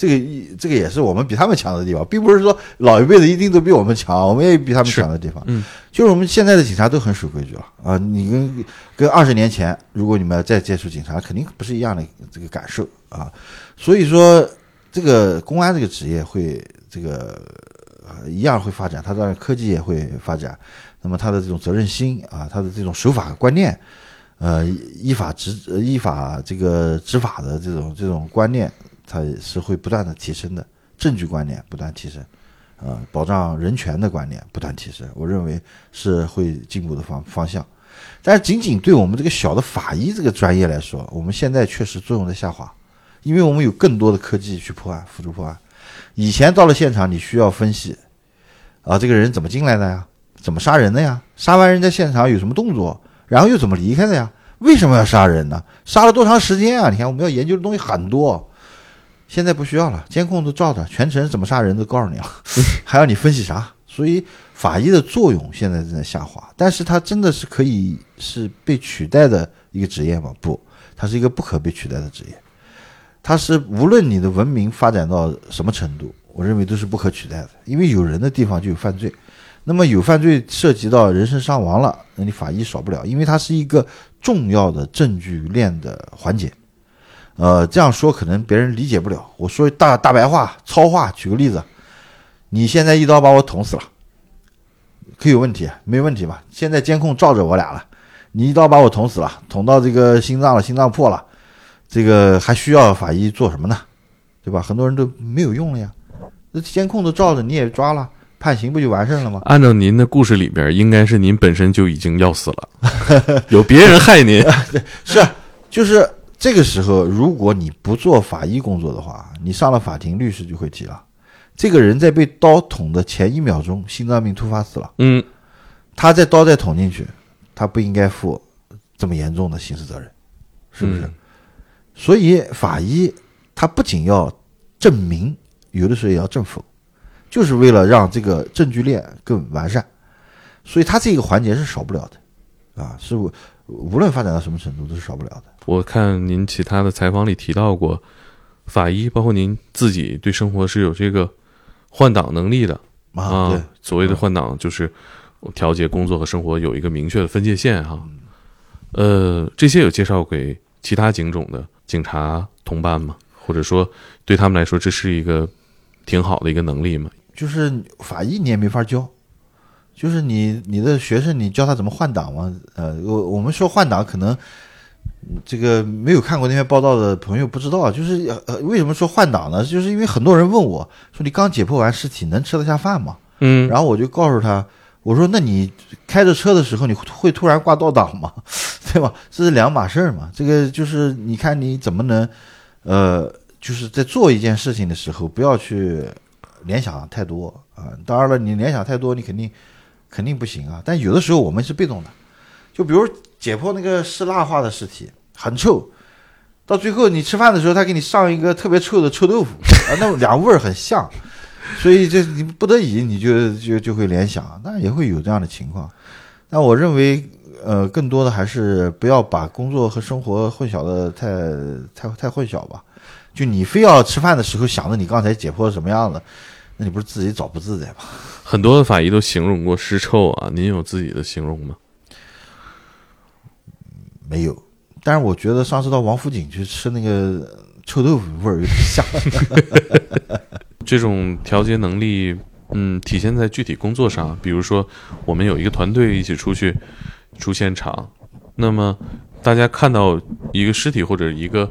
Speaker 2: 这个一这个也是我们比他们强的地方，并不是说老一辈子一定都比我们强，我们也有比他们强的地方。
Speaker 1: 嗯，
Speaker 2: 就是我们现在的警察都很守规矩了啊。你跟跟二十年前，如果你们再接触警察，肯定不是一样的这个感受啊。所以说，这个公安这个职业会。这个一样会发展，它的科技也会发展，那么它的这种责任心啊，它的这种守法观念，呃，依法执依法这个执法的这种这种观念，它是会不断的提升的，证据观念不断提升，呃，保障人权的观念不断提升，我认为是会进步的方方向。但是仅仅对我们这个小的法医这个专业来说，我们现在确实作用在下滑，因为我们有更多的科技去破案，辅助破案。以前到了现场，你需要分析，啊，这个人怎么进来的呀？怎么杀人的呀？杀完人在现场有什么动作？然后又怎么离开的呀？为什么要杀人呢？杀了多长时间啊？你看我们要研究的东西很多，现在不需要了，监控都照着，全程怎么杀人都告诉你了，还要你分析啥？所以法医的作用现在正在下滑，但是它真的是可以是被取代的一个职业吗？不，它是一个不可被取代的职业。它是无论你的文明发展到什么程度，我认为都是不可取代的。因为有人的地方就有犯罪，那么有犯罪涉及到人身伤亡了，那你法医少不了，因为它是一个重要的证据链的环节。呃，这样说可能别人理解不了。我说大大白话、糙话，举个例子，你现在一刀把我捅死了，可有问题？没问题吧？现在监控照着我俩了，你一刀把我捅死了，捅到这个心脏了，心脏破了。这个还需要法医做什么呢？对吧？很多人都没有用了呀，那监控都照着，你也抓了，判刑不就完事儿了吗？
Speaker 1: 按照您的故事里边，应该是您本身就已经要死了，有别人害您。
Speaker 2: 对，是，就是这个时候，如果你不做法医工作的话，你上了法庭，律师就会提了，这个人在被刀捅的前一秒钟，心脏病突发死了。
Speaker 1: 嗯，
Speaker 2: 他在刀再捅进去，他不应该负这么严重的刑事责任，是不是？所以法医他不仅要证明，有的时候也要证否，就是为了让这个证据链更完善。所以他这个环节是少不了的，啊，是无论发展到什么程度都是少不了的。
Speaker 1: 我看您其他的采访里提到过，法医包括您自己对生活是有这个换挡能力的
Speaker 2: 啊。对，
Speaker 1: 所谓的换挡就是调节工作和生活有一个明确的分界线哈。呃，这些有介绍给其他警种的。警察同伴吗？或者说，对他们来说，这是一个挺好的一个能力吗？
Speaker 2: 就是法医你也没法教，就是你你的学生你教他怎么换挡吗？呃，我我们说换挡，可能这个没有看过那篇报道的朋友不知道，就是呃为什么说换挡呢？就是因为很多人问我说，你刚解剖完尸体能吃得下饭吗？
Speaker 1: 嗯，
Speaker 2: 然后我就告诉他。我说：“那你开着车的时候，你会突然挂倒档吗？对吧？这是两码事儿嘛。这个就是你看你怎么能，呃，就是在做一件事情的时候，不要去联想太多啊。当然了，你联想太多，你肯定肯定不行啊。但有的时候我们是被动的，就比如解剖那个湿蜡化的尸体，很臭，到最后你吃饭的时候，他给你上一个特别臭的臭豆腐啊，那两味儿很像。所以这你不得已你就就就会联想，那也会有这样的情况。但我认为，呃，更多的还是不要把工作和生活混淆的太太太混淆吧。就你非要吃饭的时候想着你刚才解剖什么样子，那你不是自己找不自在吗？
Speaker 1: 很多的法医都形容过尸臭啊，您有自己的形容吗？
Speaker 2: 没有，但是我觉得上次到王府井去吃那个臭豆腐味儿有点像。
Speaker 1: 这种调节能力，嗯，体现在具体工作上，比如说我们有一个团队一起出去出现场，那么大家看到一个尸体或者一个。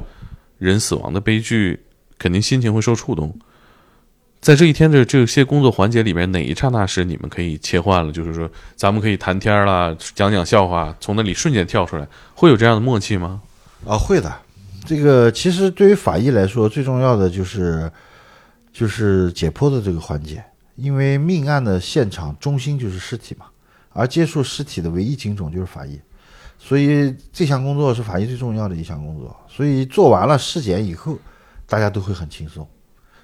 Speaker 1: 人死亡的悲剧，肯定心情会受触动。在这一天的这些工作环节里面，哪一刹那是你们可以切换了？就是说，咱们可以谈天了，讲讲笑话，从那里瞬间跳出来，会有这样的默契吗？
Speaker 2: 啊，会的。这个其实对于法医来说，最重要的就是就是解剖的这个环节，因为命案的现场中心就是尸体嘛，而接触尸体的唯一警种就是法医。所以这项工作是法医最重要的一项工作。所以做完了尸检以后，大家都会很轻松，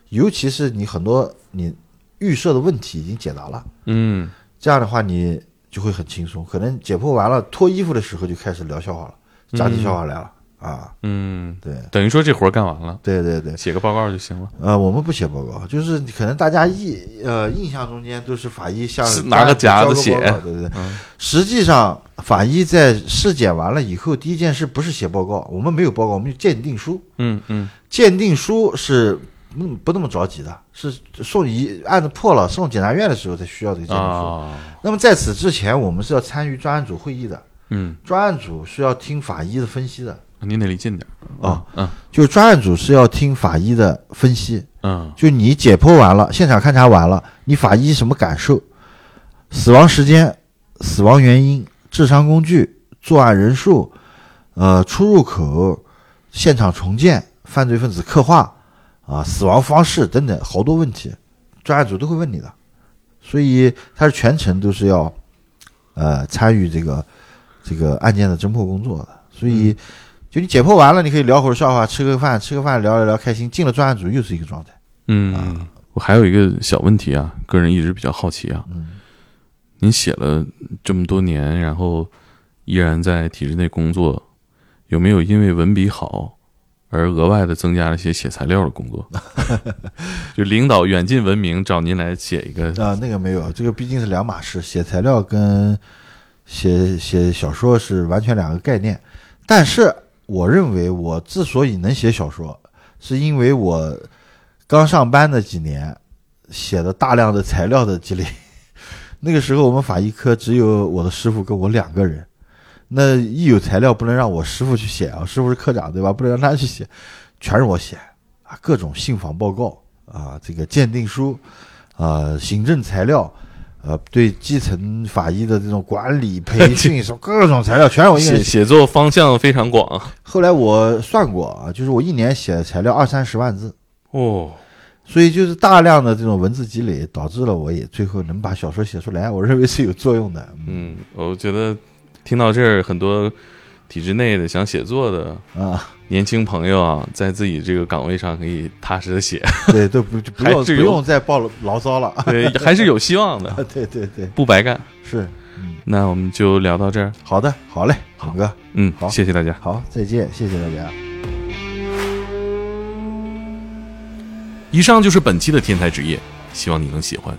Speaker 2: 尤其是你很多你预设的问题已经解答了，
Speaker 1: 嗯，
Speaker 2: 这样的话你就会很轻松。可能解剖完了脱衣服的时候就开始聊笑话了，讲起笑话来了。啊，
Speaker 1: 嗯，
Speaker 2: 对，
Speaker 1: 等于说这活干完了，
Speaker 2: 对对对，
Speaker 1: 写个报告就行了。
Speaker 2: 呃，我们不写报告，就是可能大家印呃印象中间都是法医像
Speaker 1: 拿个夹子写，
Speaker 2: 对对对。实际上，法医在尸检完了以后，第一件事不是写报告，我们没有报告，我们有鉴定书。
Speaker 1: 嗯嗯，
Speaker 2: 鉴定书是嗯不那么着急的，是送一案子破了送检察院的时候才需要这个鉴定书。那么在此之前，我们是要参与专案组会议的。
Speaker 1: 嗯，
Speaker 2: 专案组是要听法医的分析的。
Speaker 1: 您得离近点
Speaker 2: 啊，
Speaker 1: 嗯，
Speaker 2: 就专案组是要听法医的分析，
Speaker 1: 嗯，
Speaker 2: 就你解剖完了，现场勘查完了，你法医什么感受？死亡时间、死亡原因、致伤工具、作案人数、呃出入口、现场重建、犯罪分子刻画啊、死亡方式等等好多问题，专案组都会问你的，所以他是全程都是要呃参与这个这个案件的侦破工作的，所以。就你解剖完了，你可以聊会儿笑话，吃个饭，吃个饭聊一聊开心。进了专案组又是一个状态。
Speaker 1: 嗯，我还有一个小问题啊，个人一直比较好奇啊。
Speaker 2: 嗯，
Speaker 1: 您写了这么多年，然后依然在体制内工作，有没有因为文笔好而额外的增加了些写材料的工作？就领导远近闻名找您来写一个
Speaker 2: 啊？那个没有，这个毕竟是两码事，写材料跟写写小说是完全两个概念，但是。我认为我之所以能写小说，是因为我刚上班的几年写的大量的材料的积累。那个时候我们法医科只有我的师傅跟我两个人，那一有材料不能让我师傅去写啊，师傅是科长对吧？不能让他去写，全是我写啊，各种信访报告啊，这个鉴定书啊，行政材料。呃，对基层法医的这种管理培 训，什么各种材料，全是我一
Speaker 1: 写写作方向非常广。
Speaker 2: 后来我算过啊，就是我一年写的材料二三十万字
Speaker 1: 哦，
Speaker 2: 所以就是大量的这种文字积累，导致了我也最后能把小说写出来，我认为是有作用的。
Speaker 1: 嗯，我觉得听到这儿，很多体制内的想写作的
Speaker 2: 啊。
Speaker 1: 年轻朋友啊，在自己这个岗位上可以踏实的写，
Speaker 2: 对，都不不用不用再报牢骚了，
Speaker 1: 对，还是有希望的，
Speaker 2: 对对对，
Speaker 1: 不白干，
Speaker 2: 是，
Speaker 1: 那我们就聊到这儿，
Speaker 2: 好的，好嘞，好哥，
Speaker 1: 嗯，
Speaker 2: 好，
Speaker 1: 谢谢大家，
Speaker 2: 好，再见，谢谢大家。
Speaker 4: 以上就是本期的天才职业，希望你能喜欢，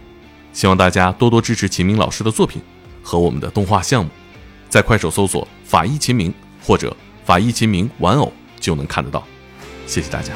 Speaker 4: 希望大家多多支持秦明老师的作品和我们的动画项目，在快手搜索“法医秦明”或者“法医秦明玩偶”。就能看得到，谢谢大家。